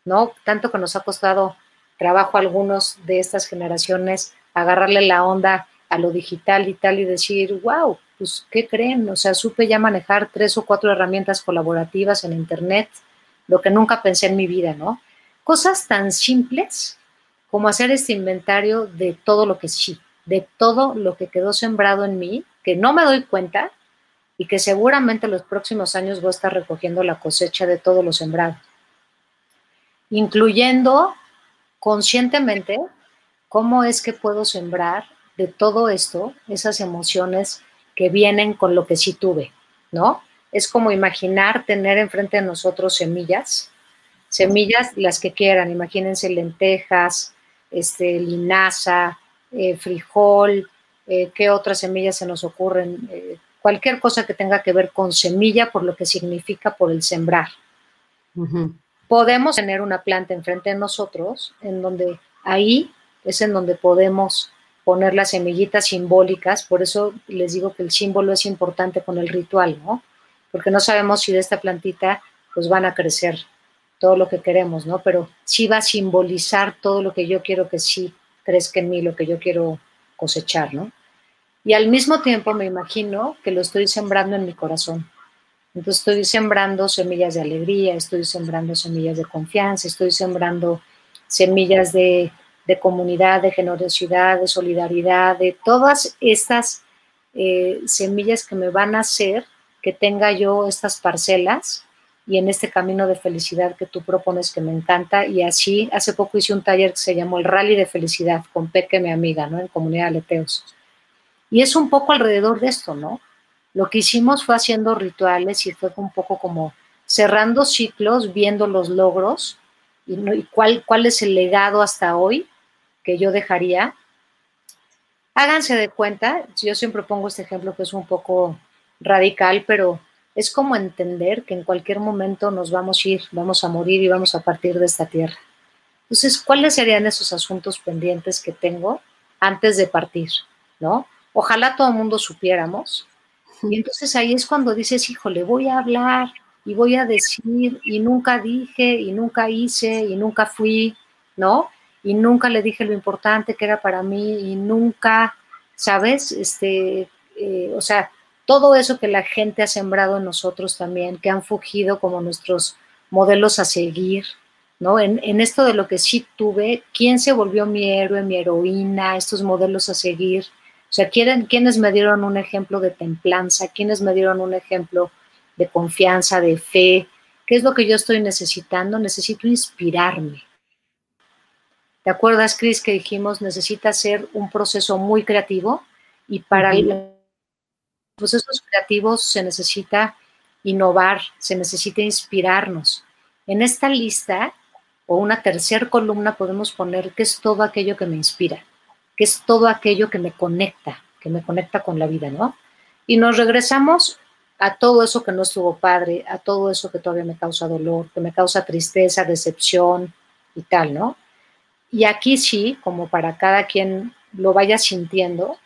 ¿no? Tanto que nos ha costado trabajo a algunos de estas generaciones agarrarle la onda a lo digital y tal y decir, wow, pues, ¿qué creen? O sea, supe ya manejar tres o cuatro herramientas colaborativas en Internet, lo que nunca pensé en mi vida, ¿no? Cosas tan simples como hacer este inventario de todo lo que sí, de todo lo que quedó sembrado en mí, que no me doy cuenta, y que seguramente los próximos años voy a estar recogiendo la cosecha de todo lo sembrado, incluyendo conscientemente cómo es que puedo sembrar de todo esto esas emociones que vienen con lo que sí tuve, ¿no? Es como imaginar tener enfrente de nosotros semillas, semillas las que quieran, imagínense lentejas, este, linaza, eh, frijol, eh, qué otras semillas se nos ocurren, eh, cualquier cosa que tenga que ver con semilla, por lo que significa por el sembrar. Podemos tener una planta enfrente de nosotros, en donde ahí es en donde podemos poner las semillitas simbólicas, por eso les digo que el símbolo es importante con el ritual, ¿no? Porque no sabemos si de esta plantita pues van a crecer todo lo que queremos, ¿no? Pero sí va a simbolizar todo lo que yo quiero que sí crezca en mí, lo que yo quiero cosechar, ¿no? Y al mismo tiempo me imagino que lo estoy sembrando en mi corazón. Entonces estoy sembrando semillas de alegría, estoy sembrando semillas de confianza, estoy sembrando semillas de, comunidad, de generosidad, de solidaridad, de todas estas eh, semillas que me van a hacer que tenga yo estas parcelas y en este camino de felicidad que tú propones que me encanta. Y así, hace poco hice un taller que se llamó el Rally de Felicidad con Peque, mi amiga, ¿no? En Comunidad Aleteos. Y es un poco alrededor de esto, ¿no? Lo que hicimos fue haciendo rituales y fue un poco como cerrando ciclos, viendo los logros y, cuál, cuál es el legado hasta hoy que yo dejaría. Háganse de cuenta, yo siempre pongo este ejemplo que es un poco radical, pero es como entender que en cualquier momento nos vamos a ir, vamos a morir y vamos a partir de esta tierra. Entonces, ¿cuáles serían esos asuntos pendientes que tengo antes de partir? ¿No? Ojalá todo el mundo supiéramos. Y entonces ahí es cuando dices, híjole, voy a hablar y voy a decir y nunca dije y nunca hice y nunca fui, ¿no? Y nunca le dije lo importante que era para mí y nunca, ¿sabes? Este, eh, o sea, todo eso que la gente ha sembrado en nosotros también, que han fugido como nuestros modelos a seguir, ¿no? En, esto de lo que sí tuve, ¿quién se volvió mi héroe, mi heroína, estos modelos a seguir? O sea, ¿quiénes me dieron un ejemplo de templanza? ¿Quiénes me dieron un ejemplo de confianza, de fe? ¿Qué es lo que yo estoy necesitando? Necesito inspirarme. ¿Te acuerdas, Cris, que dijimos necesita ser un proceso muy creativo? Y para procesos creativos se necesita innovar, se necesita inspirarnos. En esta lista o una tercera columna podemos poner qué es todo aquello que me inspira, qué es todo aquello que me conecta, que me conecta con la vida, ¿no? Y nos regresamos a todo eso que no estuvo padre, a todo eso que todavía me causa dolor, que me causa tristeza, decepción y tal, ¿no? Y aquí sí, como para cada quien lo vaya sintiendo,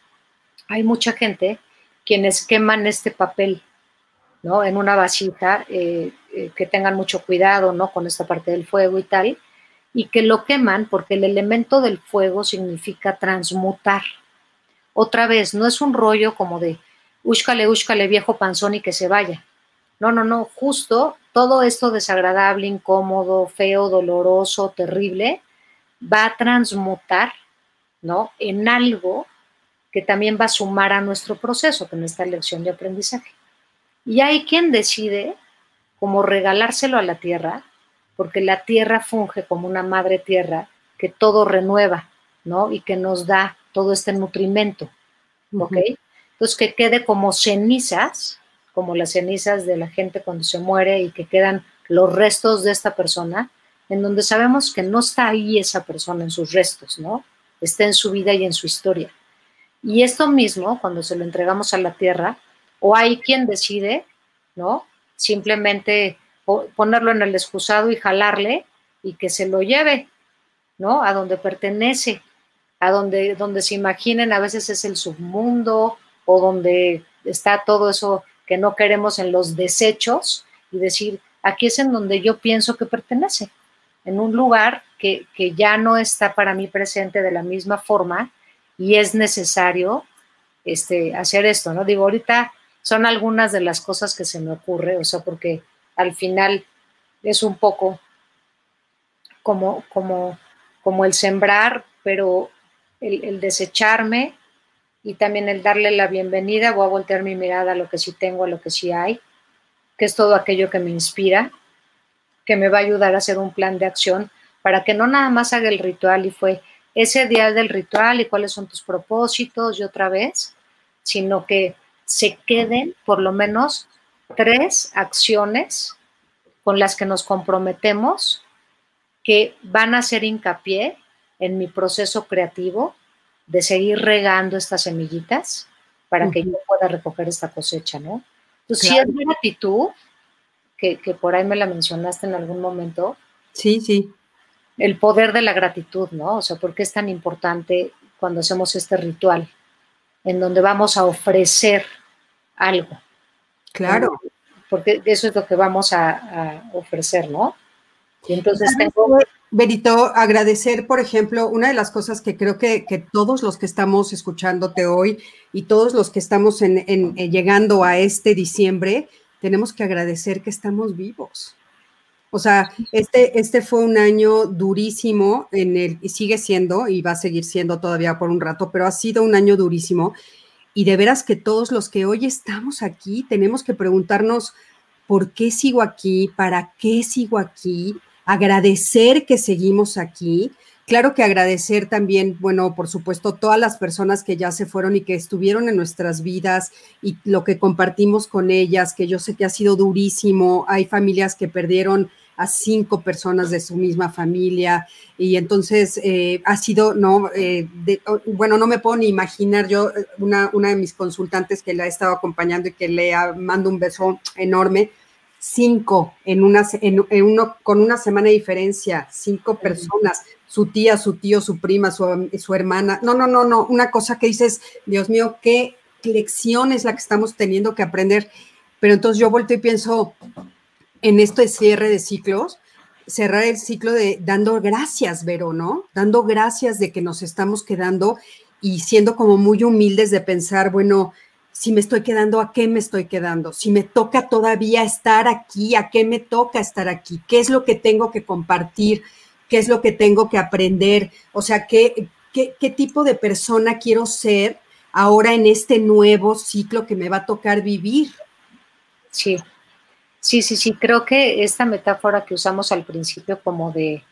hay mucha gente quienes queman este papel, ¿no? En una vasija, eh, eh, que tengan mucho cuidado, ¿no? Con esta parte del fuego y tal, y que lo queman porque el elemento del fuego significa transmutar. Otra vez, no es un rollo como de, úscale, úscale, viejo panzón y que se vaya. No, no, no, justo todo esto desagradable, incómodo, feo, doloroso, terrible, va a transmutar, ¿no? En algo que también va a sumar a nuestro proceso con esta lección de aprendizaje. Y hay quien decide como regalárselo a la tierra, porque la tierra funge como una madre tierra que todo renueva, ¿no? Y que nos da todo este nutrimento, ¿ok? Entonces que quede como cenizas, como las cenizas de la gente cuando se muere y que quedan los restos de esta persona, en donde sabemos que no está ahí esa persona en sus restos, ¿no? Está en su vida y en su historia. Y esto mismo, cuando se lo entregamos a la tierra, o hay quien decide, ¿no? Simplemente ponerlo en el excusado y jalarle y que se lo lleve, ¿no? A donde pertenece, a donde, donde se imaginen, a veces es el submundo o donde está todo eso que no queremos en los desechos y decir, aquí es en donde yo pienso que pertenece, en un lugar que, que ya no está para mí presente de la misma forma y es necesario este, hacer esto, ¿no? Digo, ahorita son algunas de las cosas que se me ocurre, o sea, porque al final es un poco como, como, como el sembrar, pero el, desecharme y también el darle la bienvenida, voy a voltear mi mirada a lo que sí tengo, a lo que sí hay, que es todo aquello que me inspira, que me va a ayudar a hacer un plan de acción para que no nada más haga el ritual y fue, ese día del ritual y cuáles son tus propósitos y otra vez, sino que se queden por lo menos tres acciones con las que nos comprometemos que van a hacer hincapié en mi proceso creativo de seguir regando estas semillitas para que yo pueda recoger esta cosecha, ¿no? Entonces, si es gratitud, que, que por ahí me la mencionaste en algún momento. Sí, sí el poder de la gratitud, ¿no? O sea, ¿por qué es tan importante cuando hacemos este ritual en donde vamos a ofrecer algo? Claro. Porque eso es lo que vamos a, ofrecer, ¿no? Y entonces tengo... Berito, agradecer, por ejemplo, una de las cosas que creo que, todos los que estamos escuchándote hoy y todos los que estamos en, llegando a este diciembre, tenemos que agradecer que estamos vivos. O sea, este, este fue un año durísimo en el, y sigue siendo, y va a seguir siendo todavía por un rato, pero ha sido un año durísimo. Y de veras que todos los que hoy estamos aquí tenemos que preguntarnos por qué sigo aquí, para qué sigo aquí, agradecer que seguimos aquí, Claro que agradecer también, bueno, por supuesto, todas las personas que ya se fueron y que estuvieron en nuestras vidas y lo que compartimos con ellas, que yo sé que ha sido durísimo. Hay familias que perdieron a cinco personas de su misma familia y entonces eh, ha sido, no, eh, bueno, no me puedo ni imaginar yo, eh, una, una de mis consultantes que la he estado acompañando y que le mando un beso enorme, cinco en una, en, uno, con una semana de diferencia, cinco personas, su tía, su tío, su prima, su, su, hermana. No, no, no, no, una cosa que dices, Dios mío, qué lección es la que estamos teniendo que aprender. Pero entonces yo vuelto y pienso en esto de cierre de ciclos, cerrar el ciclo de dando gracias, Vero, ¿no? Dando gracias de que nos estamos quedando y siendo como muy humildes de pensar, bueno, si me estoy quedando, ¿a qué me estoy quedando? Si me toca todavía estar aquí, ¿a qué me toca estar aquí? ¿Qué es lo que tengo que compartir? ¿Qué es lo que tengo que aprender? O sea, ¿qué, qué, qué tipo de persona quiero ser ahora en este nuevo ciclo que me va a tocar vivir? Sí, sí, sí, sí. Creo que esta metáfora que usamos al principio como de,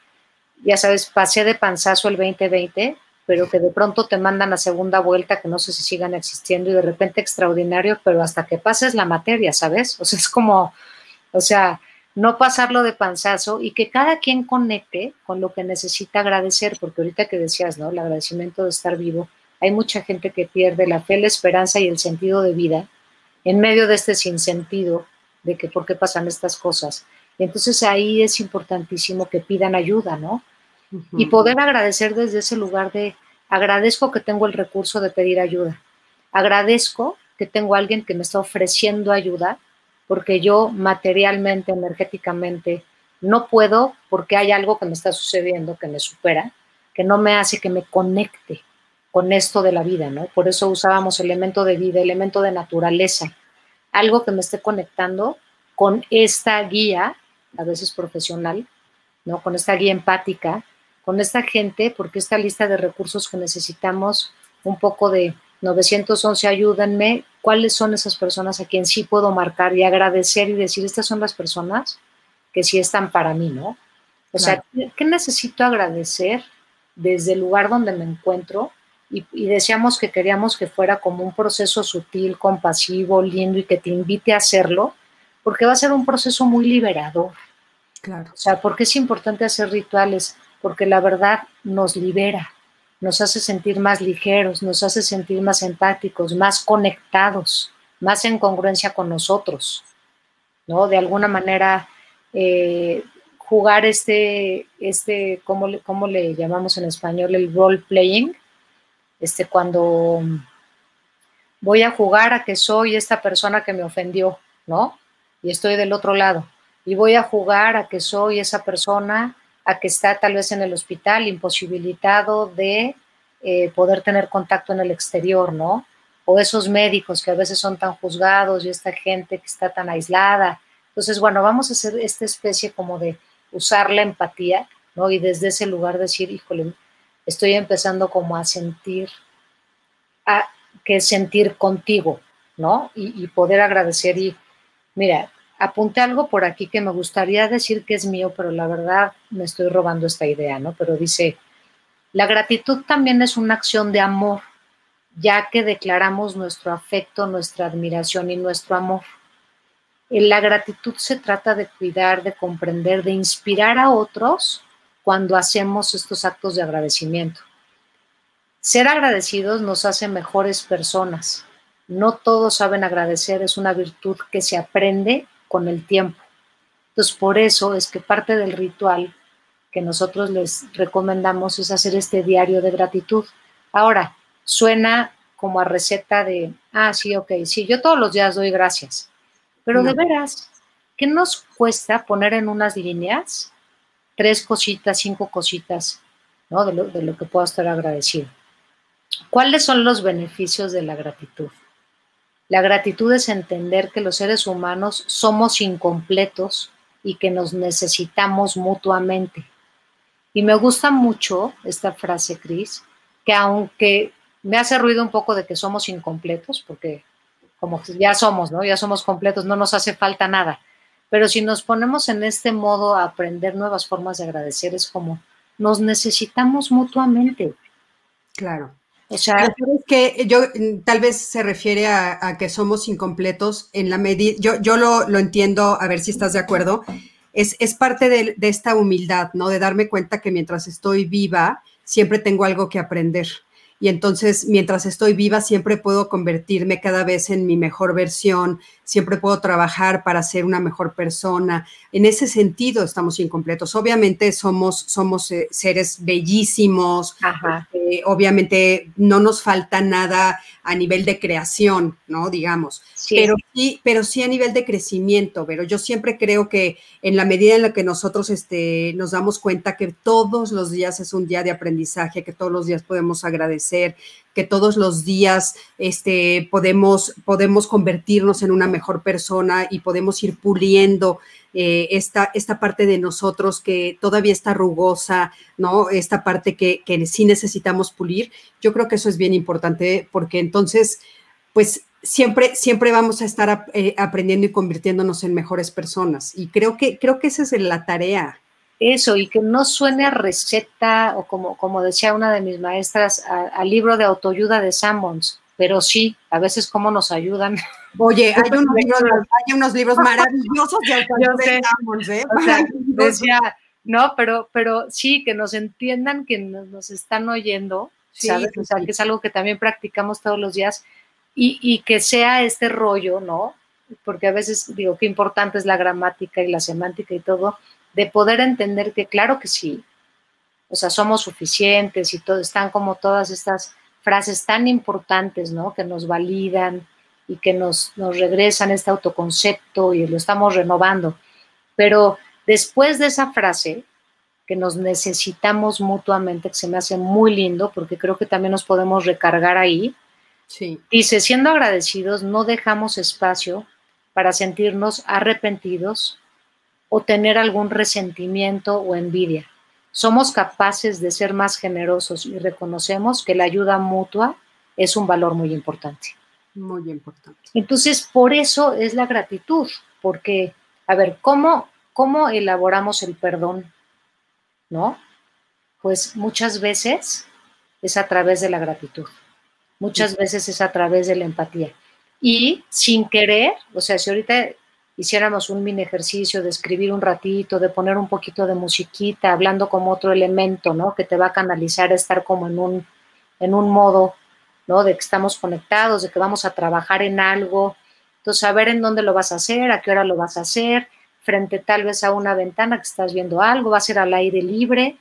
ya sabes, pasé de panzazo el 2020, pero que de pronto te mandan a segunda vuelta, que no sé si sigan existiendo, y de repente extraordinario, pero hasta que pases la materia, ¿sabes? O sea, es como, o sea, no pasarlo de panzazo y que cada quien conecte con lo que necesita agradecer, porque ahorita que decías, ¿no? El agradecimiento de estar vivo, hay mucha gente que pierde la fe, la esperanza y el sentido de vida en medio de este sinsentido de que por qué pasan estas cosas. Y entonces ahí es importantísimo que pidan ayuda, ¿no? y poder agradecer desde ese lugar de agradezco que tengo el recurso de pedir ayuda, agradezco que tengo alguien que me está ofreciendo ayuda porque yo materialmente, energéticamente, no puedo porque hay algo que me está sucediendo que me supera, que no me hace que me conecte con esto de la vida, ¿no? Por eso usábamos elemento de vida, elemento de naturaleza, algo que me esté conectando con esta guía, a veces profesional, ¿no? Con esta guía empática con esta gente, porque esta lista de recursos que necesitamos, un poco de 911, ayúdenme, cuáles son esas personas a quien sí puedo marcar y agradecer y decir, estas son las personas que sí están para mí, ¿no? O sea, ¿qué necesito agradecer desde el lugar donde me encuentro? Y, y, decíamos que queríamos que fuera como un proceso sutil, compasivo, lindo y que te invite a hacerlo, porque va a ser un proceso muy liberador. Claro. O sea, porque es importante hacer rituales? porque la verdad nos libera, nos hace sentir más ligeros, nos hace sentir más empáticos, más conectados, más en congruencia con nosotros, ¿no? De alguna manera, eh, jugar este, este ¿cómo, ¿cómo, le llamamos en español? El role playing, este, cuando voy a jugar a que soy esta persona que me ofendió, ¿no? Y estoy del otro lado. Y voy a jugar a que soy esa persona a que está tal vez en el hospital imposibilitado de eh, poder tener contacto en el exterior, ¿no? O esos médicos que a veces son tan juzgados y esta gente que está tan aislada. Entonces, bueno, vamos a hacer esta especie como de usar la empatía, ¿no? Y desde ese lugar decir, híjole, estoy empezando como a sentir, a que sentir contigo, ¿no? Y, poder agradecer y, mira, apunté algo por aquí que me gustaría decir que es mío, pero la verdad me estoy robando esta idea, ¿no? Pero dice, la gratitud también es una acción de amor, ya que declaramos nuestro afecto, nuestra admiración y nuestro amor. En la gratitud se trata de cuidar, de comprender, de inspirar a otros cuando hacemos estos actos de agradecimiento. Ser agradecidos nos hace mejores personas. No todos saben agradecer, es una virtud que se aprende con el tiempo. Entonces, por eso es que parte del ritual que nosotros les recomendamos es hacer este diario de gratitud. Ahora, suena como a receta de, ah, sí, ok, sí, yo todos los días doy gracias, pero de veras, ¿qué nos cuesta poner en unas líneas tres cositas, cinco cositas, ¿no? De lo, de lo que puedo estar agradecido. ¿Cuáles son los beneficios de la gratitud? La gratitud es entender que los seres humanos somos incompletos y que nos necesitamos mutuamente. Y me gusta mucho esta frase, Cris, que aunque me hace ruido un poco de que somos incompletos, porque como ya somos, ¿no? Ya somos completos, no nos hace falta nada. Pero si nos ponemos en este modo a aprender nuevas formas de agradecer, es como, nos necesitamos mutuamente. Claro. O sea, que yo tal vez se refiere a, que somos incompletos en la medida, yo, yo lo, lo, entiendo, a ver si estás de acuerdo, es, es parte de, de, esta humildad, ¿no? De darme cuenta que mientras estoy viva, siempre tengo algo que aprender y entonces mientras estoy viva siempre puedo convertirme cada vez en mi mejor versión, siempre puedo trabajar para ser una mejor persona. En ese sentido estamos incompletos. Obviamente somos, somos eh, seres bellísimos, eh, obviamente no nos falta nada a nivel de creación, ¿no? Digamos, pero sí, pero sí a nivel de crecimiento, pero yo siempre creo que en la medida en la que nosotros este, nos damos cuenta que todos los días es un día de aprendizaje, que todos los días podemos agradecer, que todos los días este, podemos, podemos convertirnos en una mejor persona y podemos ir puliendo eh, esta, esta parte de nosotros que todavía está rugosa, ¿no? Esta parte que, que sí necesitamos pulir. Yo creo que eso es bien importante porque entonces, pues siempre, siempre vamos a estar eh, aprendiendo y convirtiéndonos en mejores personas. Y creo que, creo que esa es la tarea. Eso, y que no suene a receta o como, como decía una de mis maestras, al libro de autoayuda de Sammons, pero sí, a veces cómo nos ayudan. Oye, hay unos, libros, hay unos libros maravillosos de autoayuda de Sammons, ¿eh? O sea, decía, no, pero, pero sí, que nos entiendan que nos, están oyendo, ¿sabes? o sea, que es algo que también practicamos todos los días y, y que sea este rollo, ¿no? Porque a veces digo qué importante es la gramática y la semántica y todo, de poder entender que claro que sí, o sea, somos suficientes y todo, están como todas estas frases tan importantes, ¿no? Que nos validan y que nos, nos regresan este autoconcepto y lo estamos renovando. Pero después de esa frase, que nos necesitamos mutuamente, que se me hace muy lindo, porque creo que también nos podemos recargar ahí. Sí. Dice, siendo agradecidos, no dejamos espacio para sentirnos arrepentidos o tener algún resentimiento o envidia. Somos capaces de ser más generosos y reconocemos que la ayuda mutua es un valor muy importante. Muy importante. Entonces, por eso es la gratitud, porque, a ver, ¿cómo, cómo elaboramos el perdón? ¿No? Pues muchas veces es a través de la gratitud, muchas veces es a través de la empatía. Y sin querer, o sea, si ahorita hiciéramos un mini ejercicio de escribir un ratito, de poner un poquito de musiquita, hablando como otro elemento, ¿no? Que te va a canalizar a estar como en un, en un modo, ¿no? De que estamos conectados, de que vamos a trabajar en algo. Entonces, saber en dónde lo vas a hacer, a qué hora lo vas a hacer, frente tal vez a una ventana que estás viendo algo, va a ser al aire libre,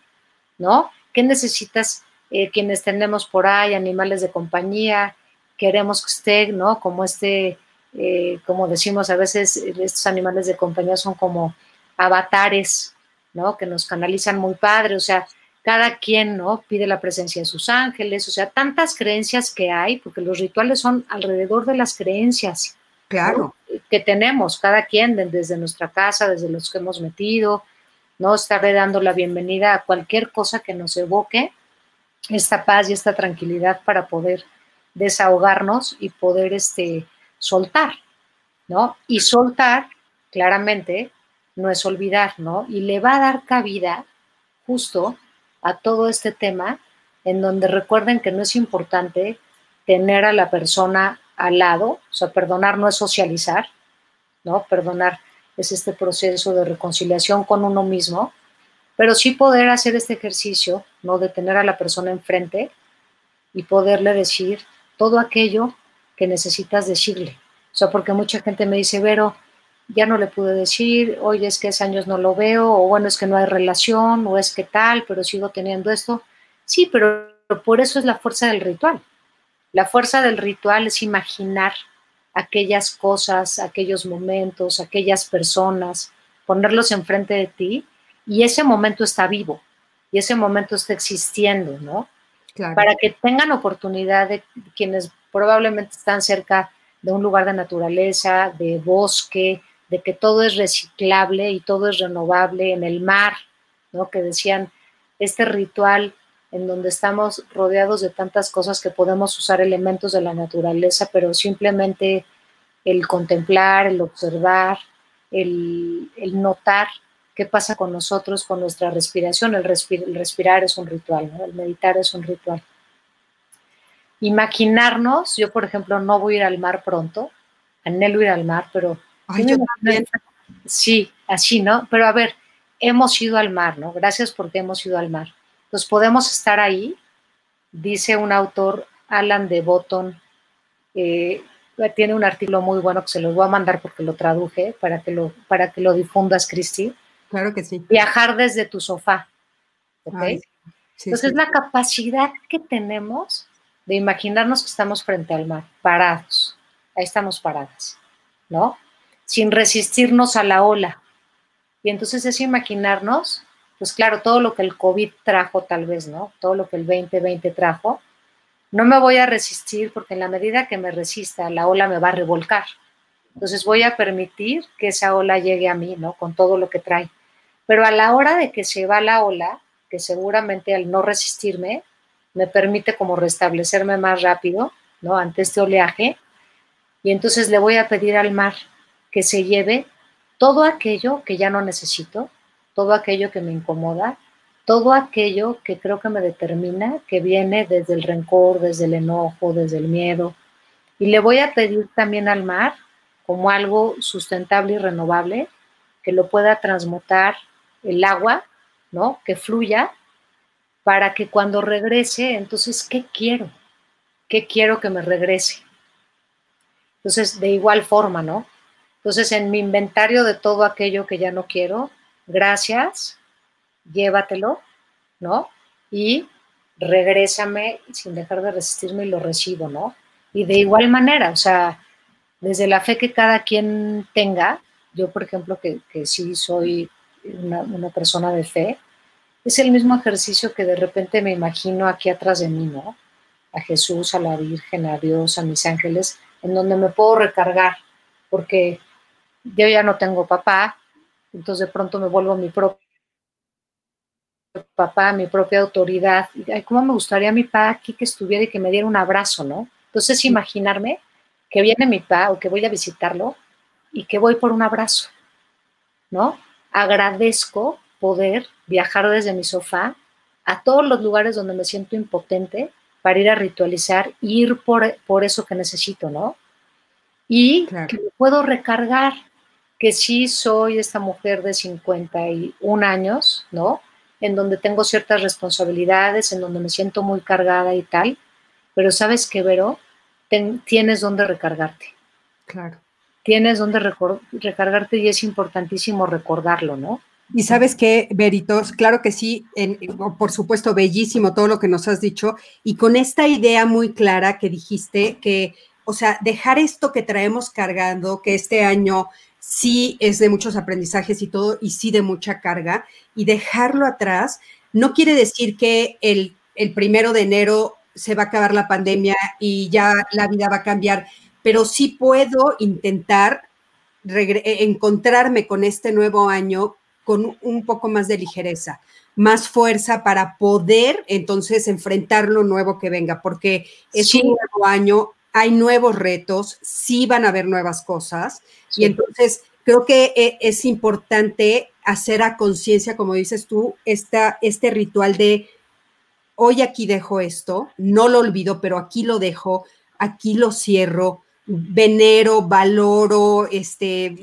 ¿no? ¿Qué necesitas eh, quienes tenemos por ahí, animales de compañía? Queremos que esté, ¿no? Como este eh, como decimos a veces, estos animales de compañía son como avatares, ¿no? Que nos canalizan muy padre, o sea, cada quien, ¿no? Pide la presencia de sus ángeles, o sea, tantas creencias que hay, porque los rituales son alrededor de las creencias. Claro. Que tenemos, cada quien, desde nuestra casa, desde los que hemos metido, ¿no? Estarle dando la bienvenida a cualquier cosa que nos evoque esta paz y esta tranquilidad para poder desahogarnos y poder, este, soltar, ¿no? Y soltar, claramente, no es olvidar, ¿no? Y le va a dar cabida justo a todo este tema en donde recuerden que no es importante tener a la persona al lado, o sea, perdonar no es socializar, ¿no? Perdonar es este proceso de reconciliación con uno mismo, pero sí poder hacer este ejercicio, ¿no? De tener a la persona enfrente y poderle decir todo aquello que necesitas decirle. O sea, porque mucha gente me dice, Vero, ya no le pude decir, oye, es que hace años no lo veo, o bueno, es que no hay relación, o es que tal, pero sigo teniendo esto. Sí, pero por eso es la fuerza del ritual. La fuerza del ritual es imaginar aquellas cosas, aquellos momentos, aquellas personas, ponerlos enfrente de ti y ese momento está vivo y ese momento está existiendo, ¿no? Para que tengan oportunidad de quienes probablemente están cerca de un lugar de naturaleza, de bosque, de que todo es reciclable y todo es renovable en el mar, ¿no? Que decían, este ritual en donde estamos rodeados de tantas cosas que podemos usar elementos de la naturaleza, pero simplemente el contemplar, el observar, el, el notar qué pasa con nosotros, con nuestra respiración. El, respirar es un ritual, el meditar es un ritual. Imaginarnos, yo por ejemplo no voy a ir al mar pronto, anhelo ir al mar, pero... Sí, así, ¿no? Pero a ver, hemos ido al mar, ¿no? Gracias porque hemos ido al mar. Entonces podemos estar ahí, dice un autor, Alan de Botton, eh, tiene un artículo muy bueno que se los voy a mandar porque lo traduje para que lo, para que lo difundas, Cristi. Claro que sí. Viajar desde tu sofá. ¿ok? Entonces, la capacidad que tenemos de imaginarnos que estamos frente al mar, parados. Ahí estamos paradas, ¿no? Sin resistirnos a la ola. Y entonces es imaginarnos, pues claro, todo lo que el COVID trajo tal vez, ¿no? Todo lo que el 2020 trajo, no me voy a resistir porque en la medida que me resista, la ola me va a revolcar. Entonces voy a permitir que esa ola llegue a mí, ¿no? Con todo lo que trae. Pero a la hora de que se va la ola, que seguramente al no resistirme, me permite como restablecerme más rápido, ¿no? Ante este oleaje. Y entonces le voy a pedir al mar que se lleve todo aquello que ya no necesito, todo aquello que me incomoda, todo aquello que creo que me determina, que viene desde el rencor, desde el enojo, desde el miedo. Y le voy a pedir también al mar, como algo sustentable y renovable, que lo pueda transmutar el agua, ¿no? Que fluya, para que cuando regrese, entonces, ¿qué quiero? ¿Qué quiero que me regrese? Entonces, de igual forma, ¿no? Entonces, en mi inventario de todo aquello que ya no quiero, gracias, llévatelo, ¿no? Y regrésame sin dejar de resistirme y lo recibo, ¿no? Y de igual manera, o sea, desde la fe que cada quien tenga, yo por ejemplo que, sí soy una, una, persona de fe, es el mismo ejercicio que de repente me imagino aquí atrás de mí, ¿no? A Jesús, a la Virgen, a Dios, a mis ángeles, en donde me puedo recargar, porque yo ya no tengo papá, entonces de pronto me vuelvo mi propio papá, mi propia autoridad. Ay, ¿Cómo me gustaría mi papá aquí que estuviera y que me diera un abrazo, no? Entonces, imaginarme que viene mi papá o que voy a visitarlo y que voy por un abrazo, ¿no? Agradezco poder viajar desde mi sofá a todos los lugares donde me siento impotente para ir a ritualizar, ir por, por eso que necesito, ¿no? Y que me puedo recargar, que sí soy esta mujer de 51 años, ¿no? en donde tengo ciertas responsabilidades, en donde me siento muy cargada y tal, pero sabes que, Vero, tienes donde recargarte. Claro. Tienes donde recargarte y es importantísimo recordarlo, ¿no? Y sabes qué, Veritos, claro que sí, por supuesto, bellísimo todo lo que nos has dicho, y con esta idea muy clara que dijiste, que, o sea, dejar esto que traemos cargando, que este año sí es de muchos aprendizajes y todo, y sí de mucha carga, y dejarlo atrás no quiere decir que el, primero de enero se va a acabar la pandemia y ya la vida va a cambiar, pero sí puedo intentar e, encontrarme con este nuevo año con un poco más de ligereza, más fuerza para poder entonces enfrentar lo nuevo que venga, porque es un nuevo año, hay nuevos retos, sí van a haber nuevas cosas. Y entonces creo que eh, es importante hacer a conciencia, como dices tú, esta, este ritual de hoy aquí dejo esto, no lo olvido, pero aquí lo dejo, aquí lo cierro, venero, valoro, este,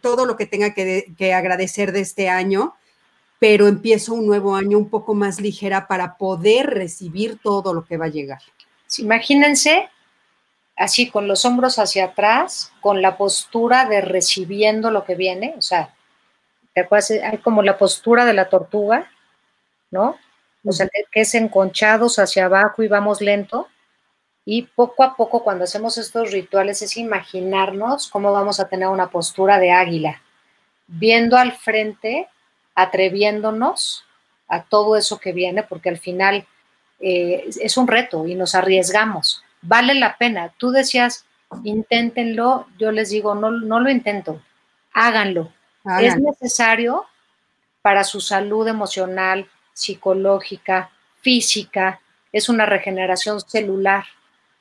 todo lo que tenga que, que agradecer de este año, pero empiezo un nuevo año un poco más ligera para poder recibir todo lo que va a llegar. Imagínense así con los hombros hacia atrás, con la postura de recibiendo lo que viene, o sea, ¿te acuerdas? Hay como la postura de la tortuga, ¿no? O sea, que es enconchados hacia abajo y vamos lento. Y poco a poco, cuando hacemos estos rituales, es imaginarnos cómo vamos a tener una postura de águila, viendo al frente, atreviéndonos a todo eso que viene, porque al final eh, es un reto y nos arriesgamos vale la pena. Tú decías, inténtenlo, yo les digo, no, no lo intento, háganlo. Es necesario para su salud emocional, psicológica, física, es una regeneración celular.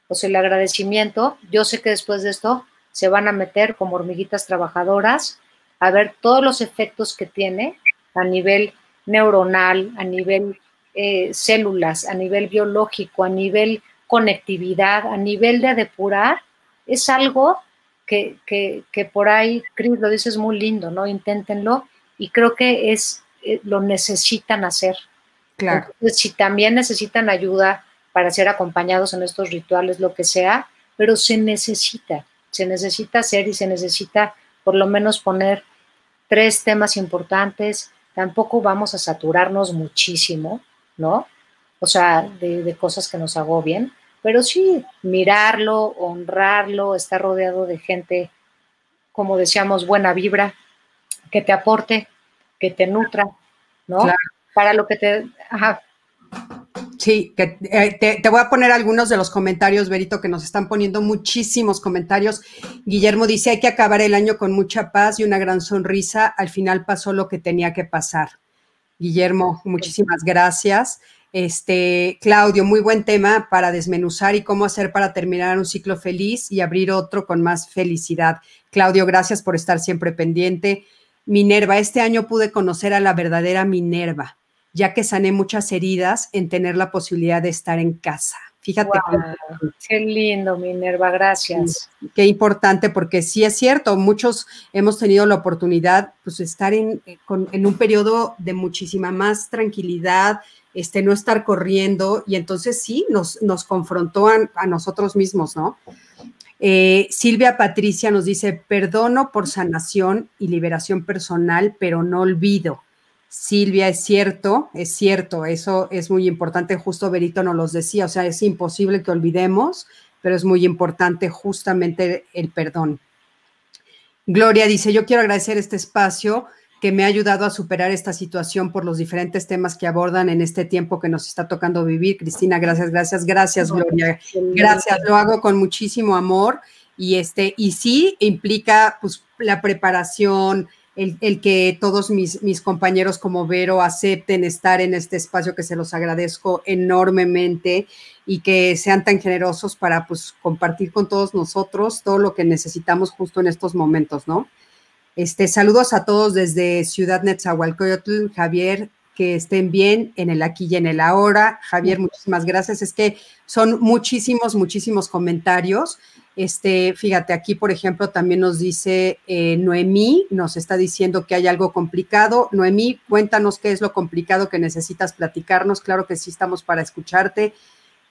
Sea, el agradecimiento, yo sé que después de esto se van a meter como hormiguitas trabajadoras a ver todos los efectos que tiene a nivel neuronal, a nivel eh, células, a nivel biológico, a nivel conectividad, a nivel de depurar, es algo que, por ahí, Chris, lo dices muy lindo, ¿no? Inténtenlo y creo que es, eh, lo necesitan hacer. Claro. si también necesitan ayuda para ser acompañados en estos rituales, lo que sea, pero se necesita, se necesita hacer y se necesita por lo menos poner tres temas importantes. Tampoco vamos a saturarnos muchísimo, ¿no? O sea, de, de cosas que nos agobien, pero sí mirarlo, honrarlo, estar rodeado de gente, como decíamos, buena vibra, que te aporte, que te nutra, ¿no? Para lo que te... Ajá. Sí, eh, te, voy a poner algunos de los comentarios, Berito, que nos están poniendo muchísimos comentarios. Guillermo dice, hay que acabar el año con mucha paz y una gran sonrisa. Al final pasó lo que tenía que pasar. Guillermo, muchísimas gracias. Este, Claudio, muy buen tema para desmenuzar y cómo hacer para terminar un ciclo feliz y abrir otro con más felicidad. Claudio, gracias por estar siempre pendiente. Minerva, este año pude conocer a la verdadera Minerva, ya que sané muchas heridas en tener la posibilidad de estar en casa. Fíjate. qué lindo, Minerva, gracias. Qué importante, porque sí es cierto, muchos hemos tenido la oportunidad pues estar en, en un periodo de muchísima más tranquilidad, este, no estar corriendo, y entonces sí, nos, nos confrontó a, nosotros mismos, ¿no? Eh, Silvia Patricia nos dice, perdono por sanación y liberación personal, pero no olvido. Silvia, es cierto, es cierto, eso es muy importante, justo Berito nos los decía, o sea, es imposible que olvidemos, pero es muy importante justamente el perdón. Gloria dice, yo quiero agradecer este espacio que me ha ayudado a superar esta situación por los diferentes temas que abordan en este tiempo que nos está tocando vivir. Cristina, gracias, gracias, gracias, Gloria. Gracias, lo hago con muchísimo amor y este, y sí implica pues la preparación, el, el, que todos mis, mis compañeros como Vero acepten estar en este espacio que se los agradezco enormemente y que sean tan generosos para pues compartir con todos nosotros todo lo que necesitamos justo en estos momentos, ¿no? Este, saludos a todos desde Ciudad Netzahualcoyotl, Javier, que estén bien en el aquí y en el ahora. Javier, muchísimas gracias. Es que son muchísimos, muchísimos comentarios. Este, fíjate, aquí, por ejemplo, también nos dice eh, Noemí, nos está diciendo que hay algo complicado. Noemí, cuéntanos qué es lo complicado que necesitas platicarnos. Claro que sí estamos para escucharte.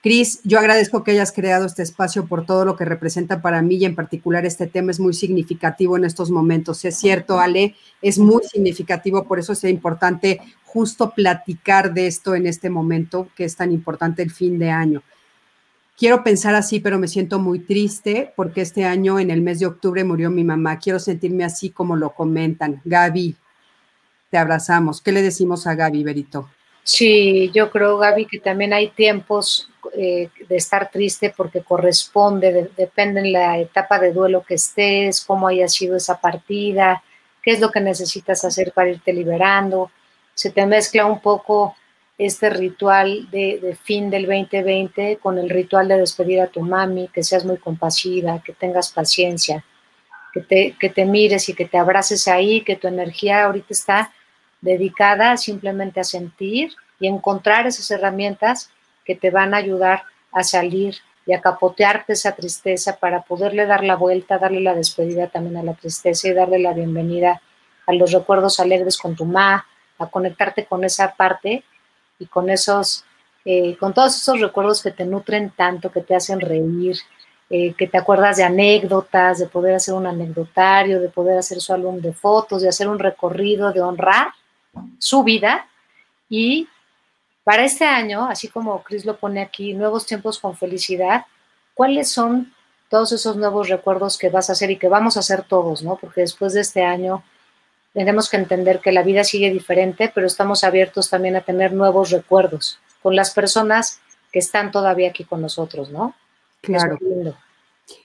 Cris, yo agradezco que hayas creado este espacio por todo lo que representa para mí y en particular este tema es muy significativo en estos momentos. Es cierto, Ale, es muy significativo, por eso es importante justo platicar de esto en este momento que es tan importante el fin de año. Quiero pensar así, pero me siento muy triste porque este año, en el mes de octubre, murió mi mamá. Quiero sentirme así como lo comentan. Gaby, te abrazamos. ¿Qué le decimos a Gaby, Berito? Sí, yo creo, Gaby, que también hay tiempos eh, de estar triste porque corresponde, depende en la etapa de duelo que estés, cómo haya sido esa partida, qué es lo que necesitas hacer para irte liberando. Se te mezcla un poco este ritual de, fin del 2020 con el ritual de despedir a tu mami, que seas muy compasiva, que tengas paciencia, que te, que te mires y que te abraces ahí, que tu energía ahorita está dedicada simplemente a sentir y encontrar esas herramientas que te van a ayudar a salir y a capotearte esa tristeza para poderle dar la vuelta, darle la despedida también a la tristeza y darle la bienvenida a los recuerdos alegres con tu ma, a conectarte con esa parte y con esos, eh, con todos esos recuerdos que te nutren tanto, que te hacen reír, eh, que te acuerdas de anécdotas, de poder hacer un anecdotario, de poder hacer su álbum de fotos, de hacer un recorrido, de honrar su vida y para este año, así como Chris lo pone aquí, nuevos tiempos con felicidad, ¿cuáles son todos esos nuevos recuerdos que vas a hacer y que vamos a hacer todos, ¿no? Porque después de este año tenemos que entender que la vida sigue diferente, pero estamos abiertos también a tener nuevos recuerdos con las personas que están todavía aquí con nosotros, ¿no? Claro.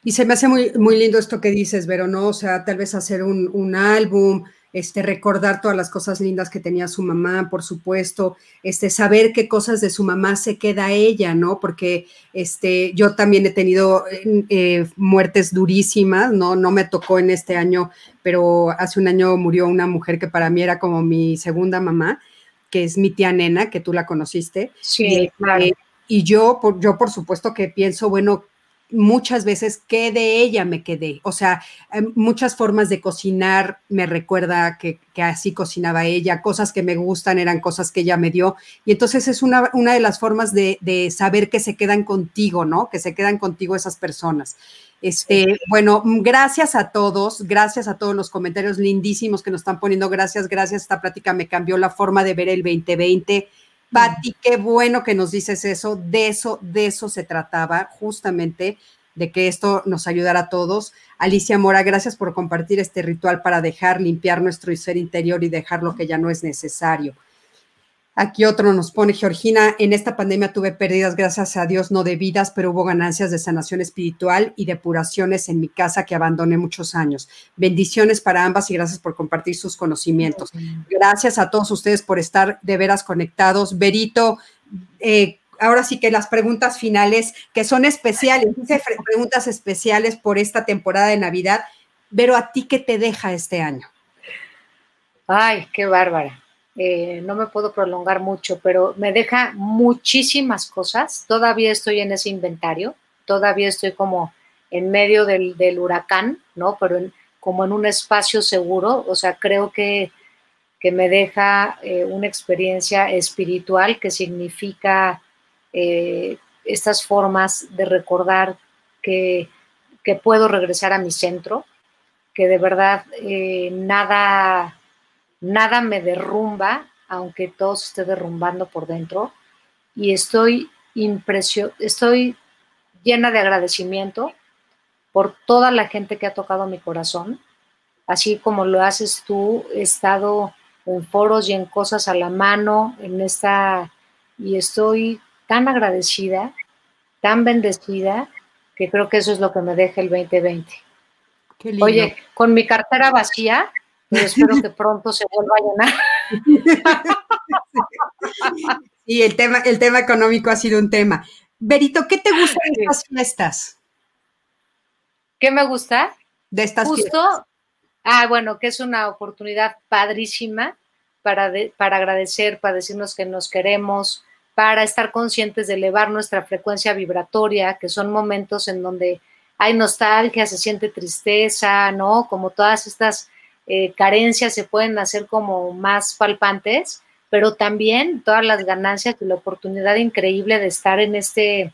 Y se me hace muy, muy lindo esto que dices, Vero, ¿no? O sea, tal vez hacer un, un álbum, este, recordar todas las cosas lindas que tenía su mamá, por supuesto, este, saber qué cosas de su mamá se queda ella, ¿no? Porque este, yo también he tenido eh, muertes durísimas, ¿no? No me tocó en este año, pero hace un año murió una mujer que para mí era como mi segunda mamá, que es mi tía Nena, que tú la conociste. Sí, eh, claro. Eh, y yo, por, yo por supuesto que pienso, bueno, muchas veces que de ella me quedé. O sea, em, muchas formas de cocinar me recuerda que, así cocinaba ella, cosas que me gustan eran cosas que ella me dio. Y entonces es una, una de las formas de, saber que se quedan contigo, ¿no? Que se quedan contigo esas personas. Este, bueno, gracias a todos, gracias a todos los comentarios lindísimos que nos están poniendo. Gracias, gracias. Esta plática me cambió la forma de ver el 2020 Pati, qué bueno que nos dices eso. De eso, de eso se trataba, justamente, de que esto nos ayudara a todos. Alicia Mora, gracias por compartir este ritual para dejar limpiar nuestro ser interior y dejar lo que ya no es necesario. Aquí otro nos pone, Georgina, en esta pandemia tuve pérdidas, gracias a Dios, no de vidas, pero hubo ganancias de sanación espiritual y depuraciones en mi casa que abandoné muchos años. Bendiciones para ambas y gracias por compartir sus conocimientos. Gracias a todos ustedes por estar de veras conectados. Berito, eh, ahora sí que las preguntas finales, que son especiales, hice preguntas especiales por esta temporada de Navidad, pero a ti, ¿qué te deja este año? Ay, qué bárbara. Eh, no me puedo prolongar mucho, pero me deja muchísimas cosas. Todavía estoy en ese inventario, todavía estoy como en medio del, huracán, ¿no? Pero como en un espacio seguro, o sea, creo que, me deja eh, una experiencia espiritual que significa eh, estas formas de recordar que, que, puedo regresar a mi centro, que de verdad nada nada me derrumba, aunque todo se esté derrumbando por dentro. Y estoy impresio estoy llena de agradecimiento por toda la gente que ha tocado mi corazón, así como lo haces tú, he estado en foros y en cosas a la mano en esta y estoy tan agradecida, tan bendecida, que creo que eso es lo que me deja el 2020. Oye, con mi cartera vacía, espero que pronto se vuelva a llenar. Sí, el tema, el tema económico ha sido un tema. Berito, ¿qué te gusta de estas fiestas? ¿Qué me gusta? De estas Justo, Ah, bueno, que es una oportunidad padrísima para, para agradecer, para decirnos que nos queremos, para estar conscientes de elevar nuestra frecuencia vibratoria, que son momentos en donde hay nostalgia, se siente tristeza, ¿no? Como todas estas eh, carencias se pueden hacer como más palpantes, pero también todas las ganancias y la oportunidad increíble de estar en este,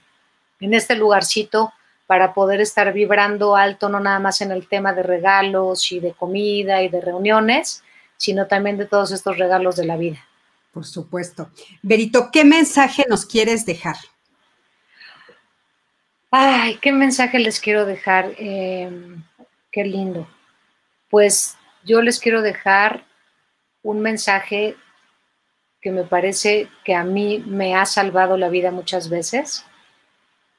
en este lugarcito para poder estar vibrando alto, no nada más en el tema de regalos y de comida y de reuniones, sino también de todos estos regalos de la vida. Por supuesto. Berito, ¿qué mensaje nos quieres dejar? Ay, ¿qué mensaje les quiero dejar? Em, qué lindo. Pues yo les quiero dejar un mensaje que me parece que a mí me ha salvado la vida muchas veces,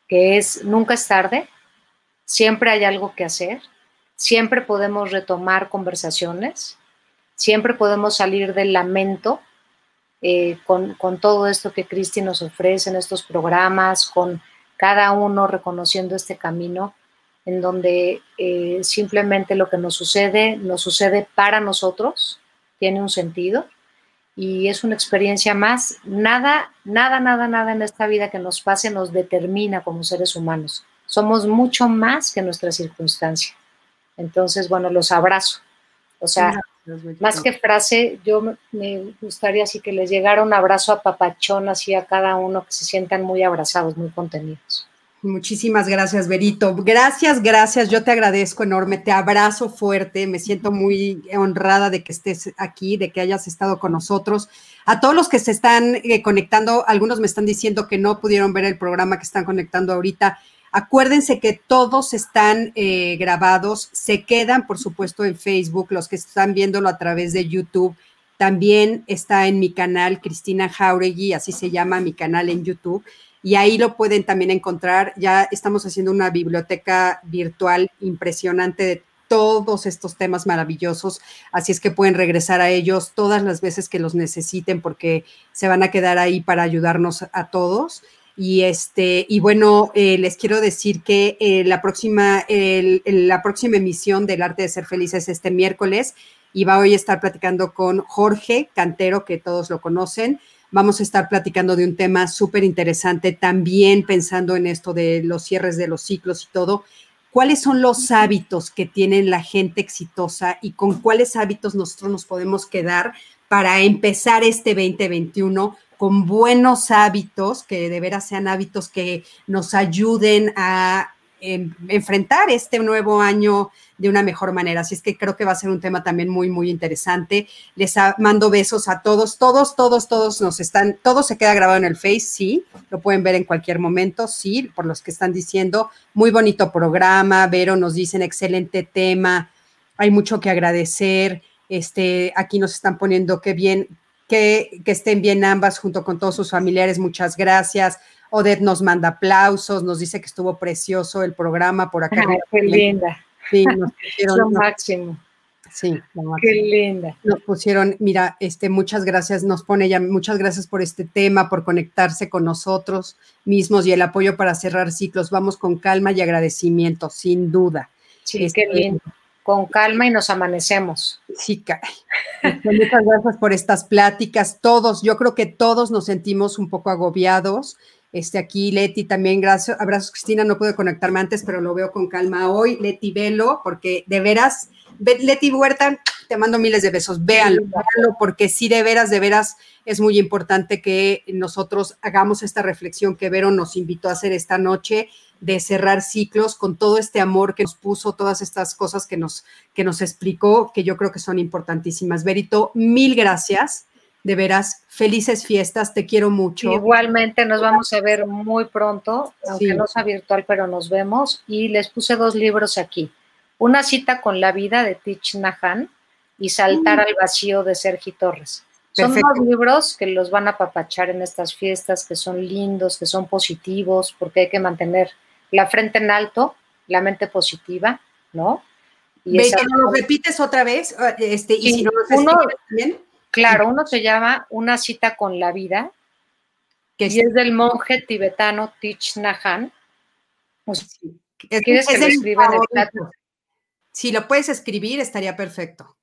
que es nunca es tarde, siempre hay algo que hacer, siempre podemos retomar conversaciones, siempre podemos salir del lamento eh, con, con, todo esto que Cristi nos ofrece en estos programas, con cada uno reconociendo este camino en donde eh, simplemente lo que nos sucede, nos sucede para nosotros, tiene un sentido y es una experiencia más. Nada, nada, nada, nada en esta vida que nos pase nos determina como seres humanos. Somos mucho más que nuestra circunstancia. Entonces, bueno, los abrazo. O sea, más que frase, yo me gustaría así que les llegara un abrazo a papachón así a cada uno, que se sientan muy abrazados, muy contenidos. Muchísimas gracias, Berito. Gracias, gracias. Yo te agradezco enorme, te abrazo fuerte, me siento muy honrada de que estés aquí, de que hayas estado con nosotros. A todos los que se están eh, conectando, algunos me están diciendo que no pudieron ver el programa que están conectando ahorita. Acuérdense que todos están eh, grabados, se quedan, por supuesto, en Facebook, los que están viéndolo a través de YouTube. También está en mi canal, Cristina Jauregui, así se llama mi canal en YouTube y ahí lo pueden también encontrar. Ya estamos haciendo una biblioteca virtual impresionante de todos estos temas maravillosos, así es que pueden regresar a ellos todas las veces que los necesiten porque se van a quedar ahí para ayudarnos a todos. Y este, y bueno, eh, les quiero decir que eh, la próxima, la próxima emisión del Arte de Ser Feliz es este miércoles y va hoy a estar platicando con Jorge Cantero, que todos lo conocen. Vamos a estar platicando de un tema súper interesante, también pensando en esto de los cierres de los ciclos y todo. ¿Cuáles son los hábitos que tienen la gente exitosa y con cuáles hábitos nosotros nos podemos quedar para empezar este 2021 con buenos hábitos, que de veras sean hábitos que nos ayuden a enfrentar este nuevo año de una mejor manera. Así es que creo que va a ser un tema también muy, muy interesante. Les mando besos a todos, todos, todos, todos nos están, todo se queda grabado en el Face, sí, lo pueden ver en cualquier momento, sí, por los que están diciendo, muy bonito programa, Vero nos dicen excelente tema, hay mucho que agradecer. Este, aquí nos están poniendo qué bien, que, que estén bien ambas junto con todos sus familiares, muchas gracias. Odette nos manda aplausos, nos dice que estuvo precioso el programa por acá. qué linda. Sí, nos pusieron. Lo máximo. Sí, Qué linda. Nos pusieron, mira, este, muchas gracias, nos pone ya, muchas gracias por este tema, por conectarse con nosotros mismos y el apoyo para cerrar ciclos. Vamos con calma y agradecimiento, sin duda. Sí, qué este, lindo. Con calma y nos amanecemos. Sí, caray. Este, muchas gracias por estas pláticas. Todos, yo creo que todos nos sentimos un poco agobiados este, aquí Leti también, gracias, abrazos Cristina, no pude conectarme antes, pero lo veo con calma hoy. Leti, velo, porque de veras, Leti Huerta, te mando miles de besos, véanlo, véanlo, porque sí, de veras, de veras, es muy importante que nosotros hagamos esta reflexión que Vero nos invitó a hacer esta noche de cerrar ciclos con todo este amor que nos puso, todas estas cosas que nos, que nos explicó, que yo creo que son importantísimas. Verito, mil gracias de veras, felices fiestas, te quiero mucho. Igualmente, nos vamos a ver muy pronto, aunque no sea virtual, pero nos vemos. Y les puse dos libros aquí. Una cita con la vida de Tich Nahan y Saltar mm. al vacío de Sergi Torres. Son dos libros que los van a papachar en estas fiestas, que son lindos, que son positivos, porque hay que mantener la frente en alto, la mente positiva, ¿no? Y Ve, lo repites otra vez, este, y si no lo uno, bien. Claro, uno se llama Una cita con la vida, que y es del monje tibetano Thich Nhat Hanh. ¿Quieres que lo escriba en el chat? Si lo puedes escribir, estaría perfecto.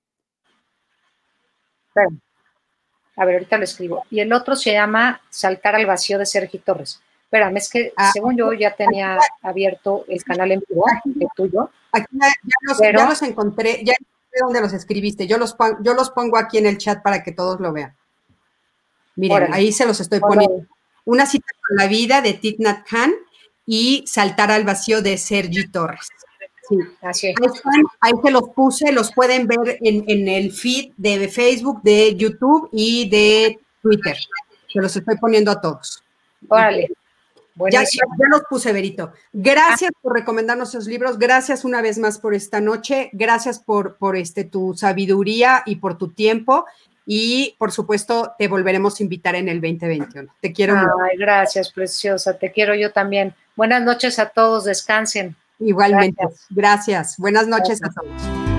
A ver, ahorita lo escribo. Y el otro se llama Saltar al vacío de Sergio Torres. Espérame, es que ah, según yo ya tenía abierto el canal en vivo, el tuyo. Aquí ya, los, encontré, ya dónde los escribiste. Yo los, yo los pongo aquí en el chat para que todos lo vean. Miren, ahí se los estoy poniendo. Una cita con la vida de Titnat Khan y Saltar al vacío de Sergi Torres. Sí, así es. Ahí, se los puse, los pueden ver en, el feed de Facebook, de YouTube y de Twitter. Se los estoy poniendo a todos. Órale. Ya, ya, los puse, Berito. Gracias por recomendarnos esos libros. Gracias una vez más por esta noche. Gracias por, por este, tu sabiduría y por tu tiempo. Y por supuesto, te volveremos a invitar en el 2021. Te quiero Ay, gracias, preciosa. Te quiero yo también. Buenas noches a todos. Descansen. Igualmente. Gracias. Buenas noches a todos.